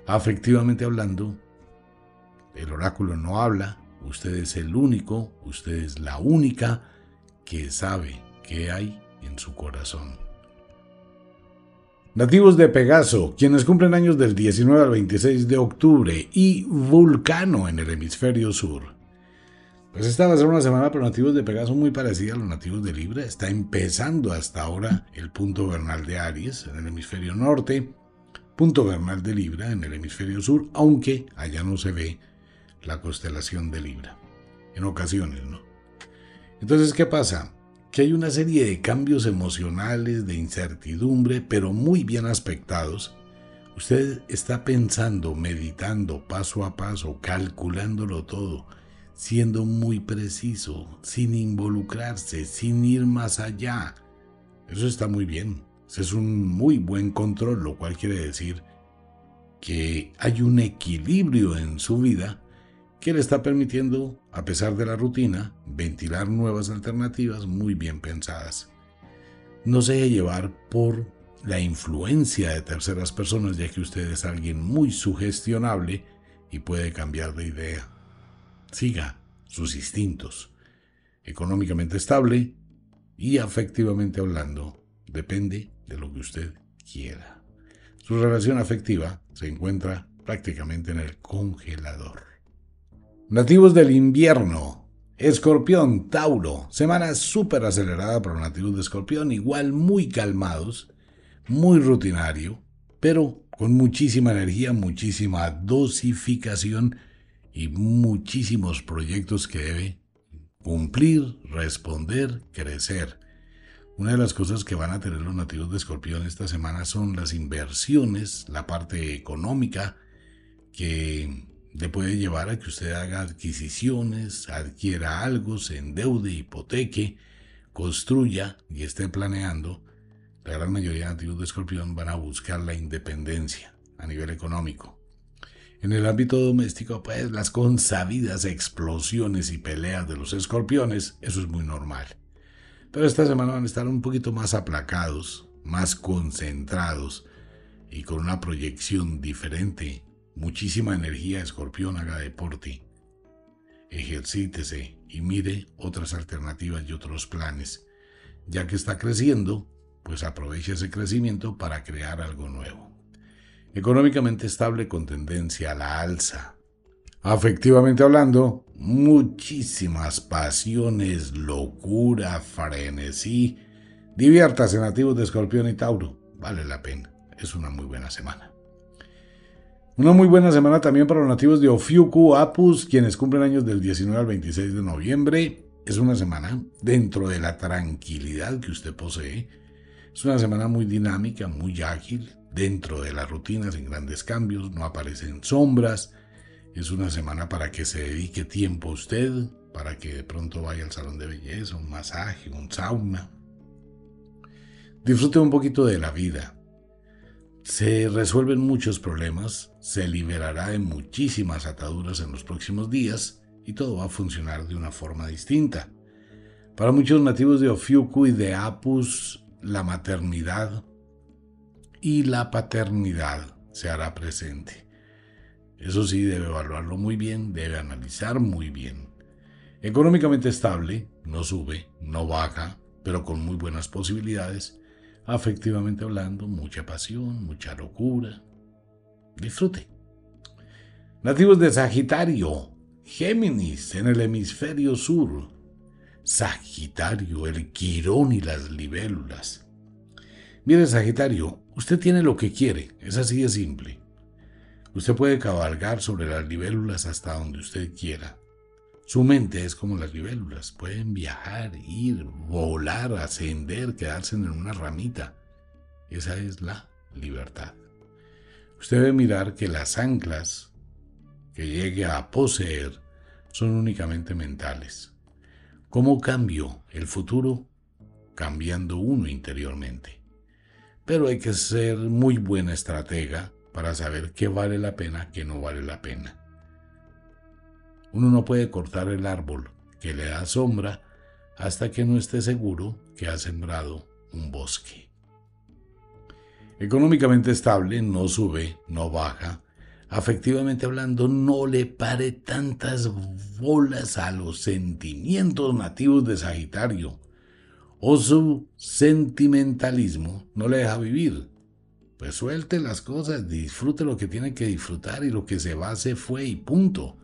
Speaker 1: Afectivamente hablando, el oráculo no habla, usted es el único, usted es la única que sabe hay en su corazón. Nativos de Pegaso, quienes cumplen años del 19 al 26 de octubre, y Vulcano en el hemisferio sur. Pues esta va a ser una semana para nativos de Pegaso muy parecida a los nativos de Libra. Está empezando hasta ahora el punto vernal de Aries en el hemisferio norte, punto vernal de Libra en el hemisferio sur, aunque allá no se ve la constelación de Libra. En ocasiones, ¿no? Entonces, ¿qué pasa? Que hay una serie de cambios emocionales, de incertidumbre, pero muy bien aspectados. Usted está pensando, meditando paso a paso, calculándolo todo siendo muy preciso, sin involucrarse, sin ir más allá. Eso está muy bien. es un muy buen control, lo cual quiere decir que hay un equilibrio en su vida que le está permitiendo, a pesar de la rutina, ventilar nuevas alternativas muy bien pensadas. No se deje llevar por la influencia de terceras personas, ya que usted es alguien muy sugestionable y puede cambiar de idea. Siga sus instintos. Económicamente estable y afectivamente hablando, depende de lo que usted quiera. Su relación afectiva se encuentra prácticamente en el congelador. Nativos del invierno. Escorpión, Tauro. Semana súper acelerada para los nativos de Escorpión, igual muy calmados, muy rutinario, pero con muchísima energía, muchísima dosificación y muchísimos proyectos que debe cumplir, responder, crecer. Una de las cosas que van a tener los nativos de Escorpión esta semana son las inversiones, la parte económica que le puede llevar a que usted haga adquisiciones, adquiera algo, se endeude, hipoteque, construya y esté planeando. La gran mayoría de nativos de Escorpión van a buscar la independencia a nivel económico. En el ámbito doméstico, pues las consabidas explosiones y peleas de los escorpiones, eso es muy normal. Pero esta semana van a estar un poquito más aplacados, más concentrados y con una proyección diferente. Muchísima energía, escorpión, haga deporte. Ejercítese y mire otras alternativas y otros planes. Ya que está creciendo, pues aproveche ese crecimiento para crear algo nuevo. Económicamente estable con tendencia a la alza. Afectivamente hablando, muchísimas pasiones, locura, frenesí. Diviértase nativos de Escorpión y Tauro. Vale la pena. Es una muy buena semana. Una muy buena semana también para los nativos de Ofiuku, Apus, quienes cumplen años del 19 al 26 de noviembre. Es una semana dentro de la tranquilidad que usted posee. Es una semana muy dinámica, muy ágil, dentro de las rutinas, sin grandes cambios, no aparecen sombras es una semana para que se dedique tiempo a usted, para que de pronto vaya al salón de belleza, un masaje, un sauna. Disfrute un poquito de la vida. Se resuelven muchos problemas, se liberará de muchísimas ataduras en los próximos días y todo va a funcionar de una forma distinta. Para muchos nativos de Ofiuku y de Apus, la maternidad y la paternidad se hará presente. Eso sí, debe evaluarlo muy bien, debe analizar muy bien. Económicamente estable, no sube, no baja, pero con muy buenas posibilidades. Afectivamente hablando, mucha pasión, mucha locura. Disfrute. Nativos de Sagitario, Géminis en el hemisferio sur. Sagitario, el quirón y las libélulas. Mire, Sagitario, usted tiene lo que quiere, es así de simple. Usted puede cabalgar sobre las libélulas hasta donde usted quiera. Su mente es como las libélulas, pueden viajar, ir, volar, ascender, quedarse en una ramita. Esa es la libertad. Usted debe mirar que las anclas que llegue a poseer son únicamente mentales. ¿Cómo cambio el futuro? Cambiando uno interiormente. Pero hay que ser muy buena estratega para saber qué vale la pena, qué no vale la pena. Uno no puede cortar el árbol que le da sombra hasta que no esté seguro que ha sembrado un bosque. Económicamente estable, no sube, no baja. Afectivamente hablando, no le pare tantas bolas a los sentimientos nativos de Sagitario. O su sentimentalismo no le deja vivir. Pues suelte las cosas, disfrute lo que tiene que disfrutar y lo que se va se fue y punto.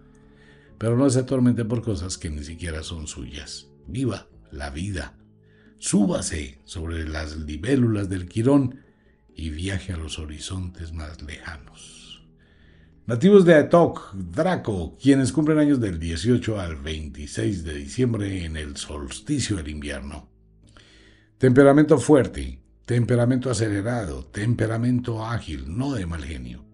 Speaker 1: Pero no se atormente por cosas que ni siquiera son suyas. Viva la vida. Súbase sobre las libélulas del Quirón y viaje a los horizontes más lejanos. Nativos de Atok, Draco, quienes cumplen años del 18 al 26 de diciembre en el solsticio del invierno. Temperamento fuerte, Temperamento acelerado, temperamento ágil, no de mal genio.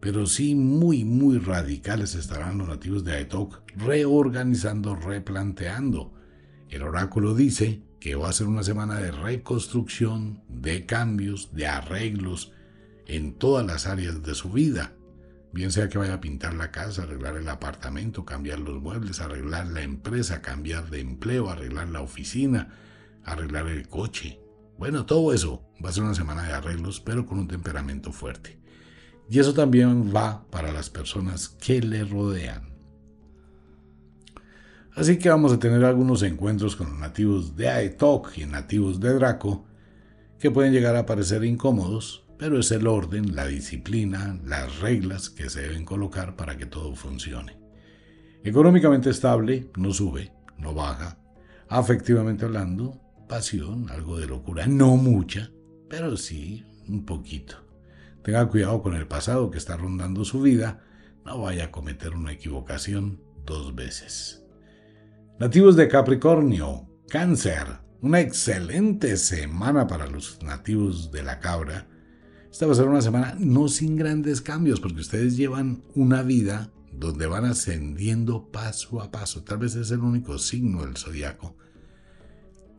Speaker 1: Pero sí muy, muy radicales estarán los nativos de Aetok reorganizando, replanteando. El oráculo dice que va a ser una semana de reconstrucción, de cambios, de arreglos en todas las áreas de su vida. Bien sea que vaya a pintar la casa, arreglar el apartamento, cambiar los muebles, arreglar la empresa, cambiar de empleo, arreglar la oficina, arreglar el coche, bueno, todo eso va a ser una semana de arreglos, pero con un temperamento fuerte. Y eso también va para las personas que le rodean. Así que vamos a tener algunos encuentros con los nativos de Aetok y nativos de Draco que pueden llegar a parecer incómodos, pero es el orden, la disciplina, las reglas que se deben colocar para que todo funcione. Económicamente estable, no sube, no baja. Afectivamente hablando, pasión, algo de locura, no mucha, pero sí un poquito. Tenga cuidado con el pasado que está rondando su vida, no vaya a cometer una equivocación dos veces. Nativos de Capricornio, cáncer, una excelente semana para los nativos de la cabra. Esta va a ser una semana no sin grandes cambios, porque ustedes llevan una vida donde van ascendiendo paso a paso. Tal vez es el único signo del zodiaco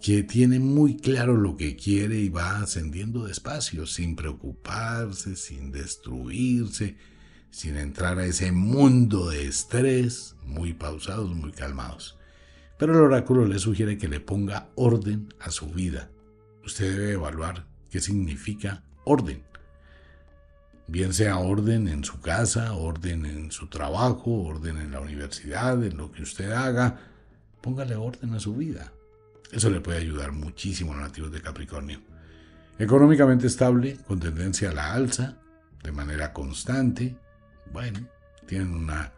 Speaker 1: que tiene muy claro lo que quiere y va ascendiendo despacio, sin preocuparse, sin destruirse, sin entrar a ese mundo de estrés, muy pausados, muy calmados. Pero el oráculo le sugiere que le ponga orden a su vida. Usted debe evaluar qué significa orden. Bien sea orden en su casa, orden en su trabajo, orden en la universidad, en lo que usted haga, póngale orden a su vida. Eso le puede ayudar muchísimo a los nativos de Capricornio. Económicamente estable, con tendencia a la alza, de manera constante. Bueno, tienen una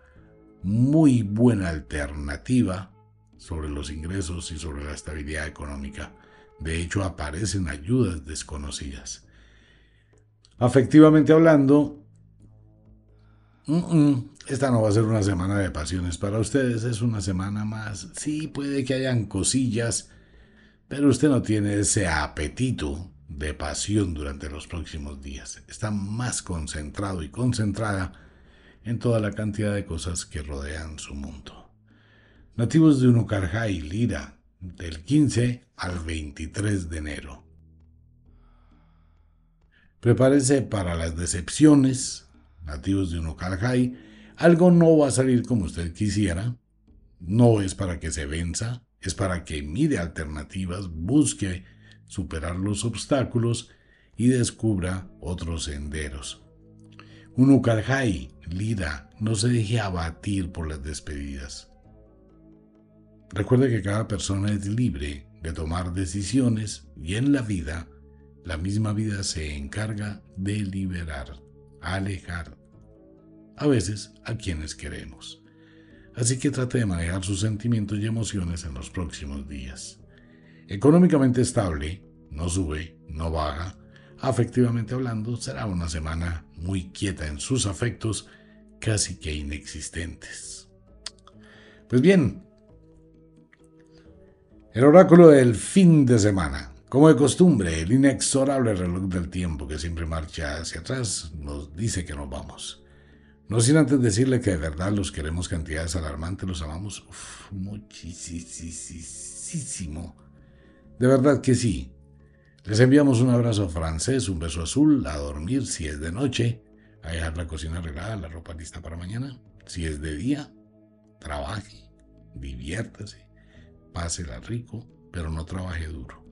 Speaker 1: muy buena alternativa sobre los ingresos y sobre la estabilidad económica. De hecho, aparecen ayudas desconocidas. Afectivamente hablando, esta no va a ser una semana de pasiones para ustedes, es una semana más. Sí, puede que hayan cosillas, pero usted no tiene ese apetito de pasión durante los próximos días. Está más concentrado y concentrada en toda la cantidad de cosas que rodean su mundo. Nativos de Unucarjay, Lira, del 15 al 23 de enero. Prepárese para las decepciones, nativos de Unucarjay. Algo no va a salir como usted quisiera. No es para que se venza, es para que mire alternativas, busque superar los obstáculos y descubra otros senderos. Un Lira, no se deje abatir por las despedidas. Recuerde que cada persona es libre de tomar decisiones y en la vida, la misma vida se encarga de liberar, alejar, a veces a quienes queremos. Así que trate de manejar sus sentimientos y emociones en los próximos días. Económicamente estable, no sube, no baja. Afectivamente hablando, será una semana muy quieta en sus afectos, casi que inexistentes. Pues bien, el oráculo del fin de semana. Como de costumbre, el inexorable reloj del tiempo que siempre marcha hacia atrás nos dice que nos vamos. No sin antes decirle que de verdad los queremos cantidades alarmantes, los amamos muchísimo. De verdad que sí. Les enviamos un abrazo francés, un beso azul, a dormir si es de noche, a dejar la cocina arreglada, la ropa lista para mañana. Si es de día, trabaje, diviértase, pásela rico, pero no trabaje duro.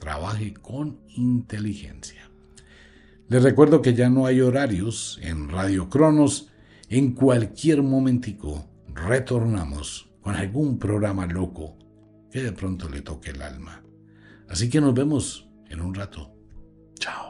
Speaker 1: Trabaje con inteligencia. Les recuerdo que ya no hay horarios en Radio Cronos. En cualquier momentico retornamos con algún programa loco que de pronto le toque el alma. Así que nos vemos en un rato. Chao.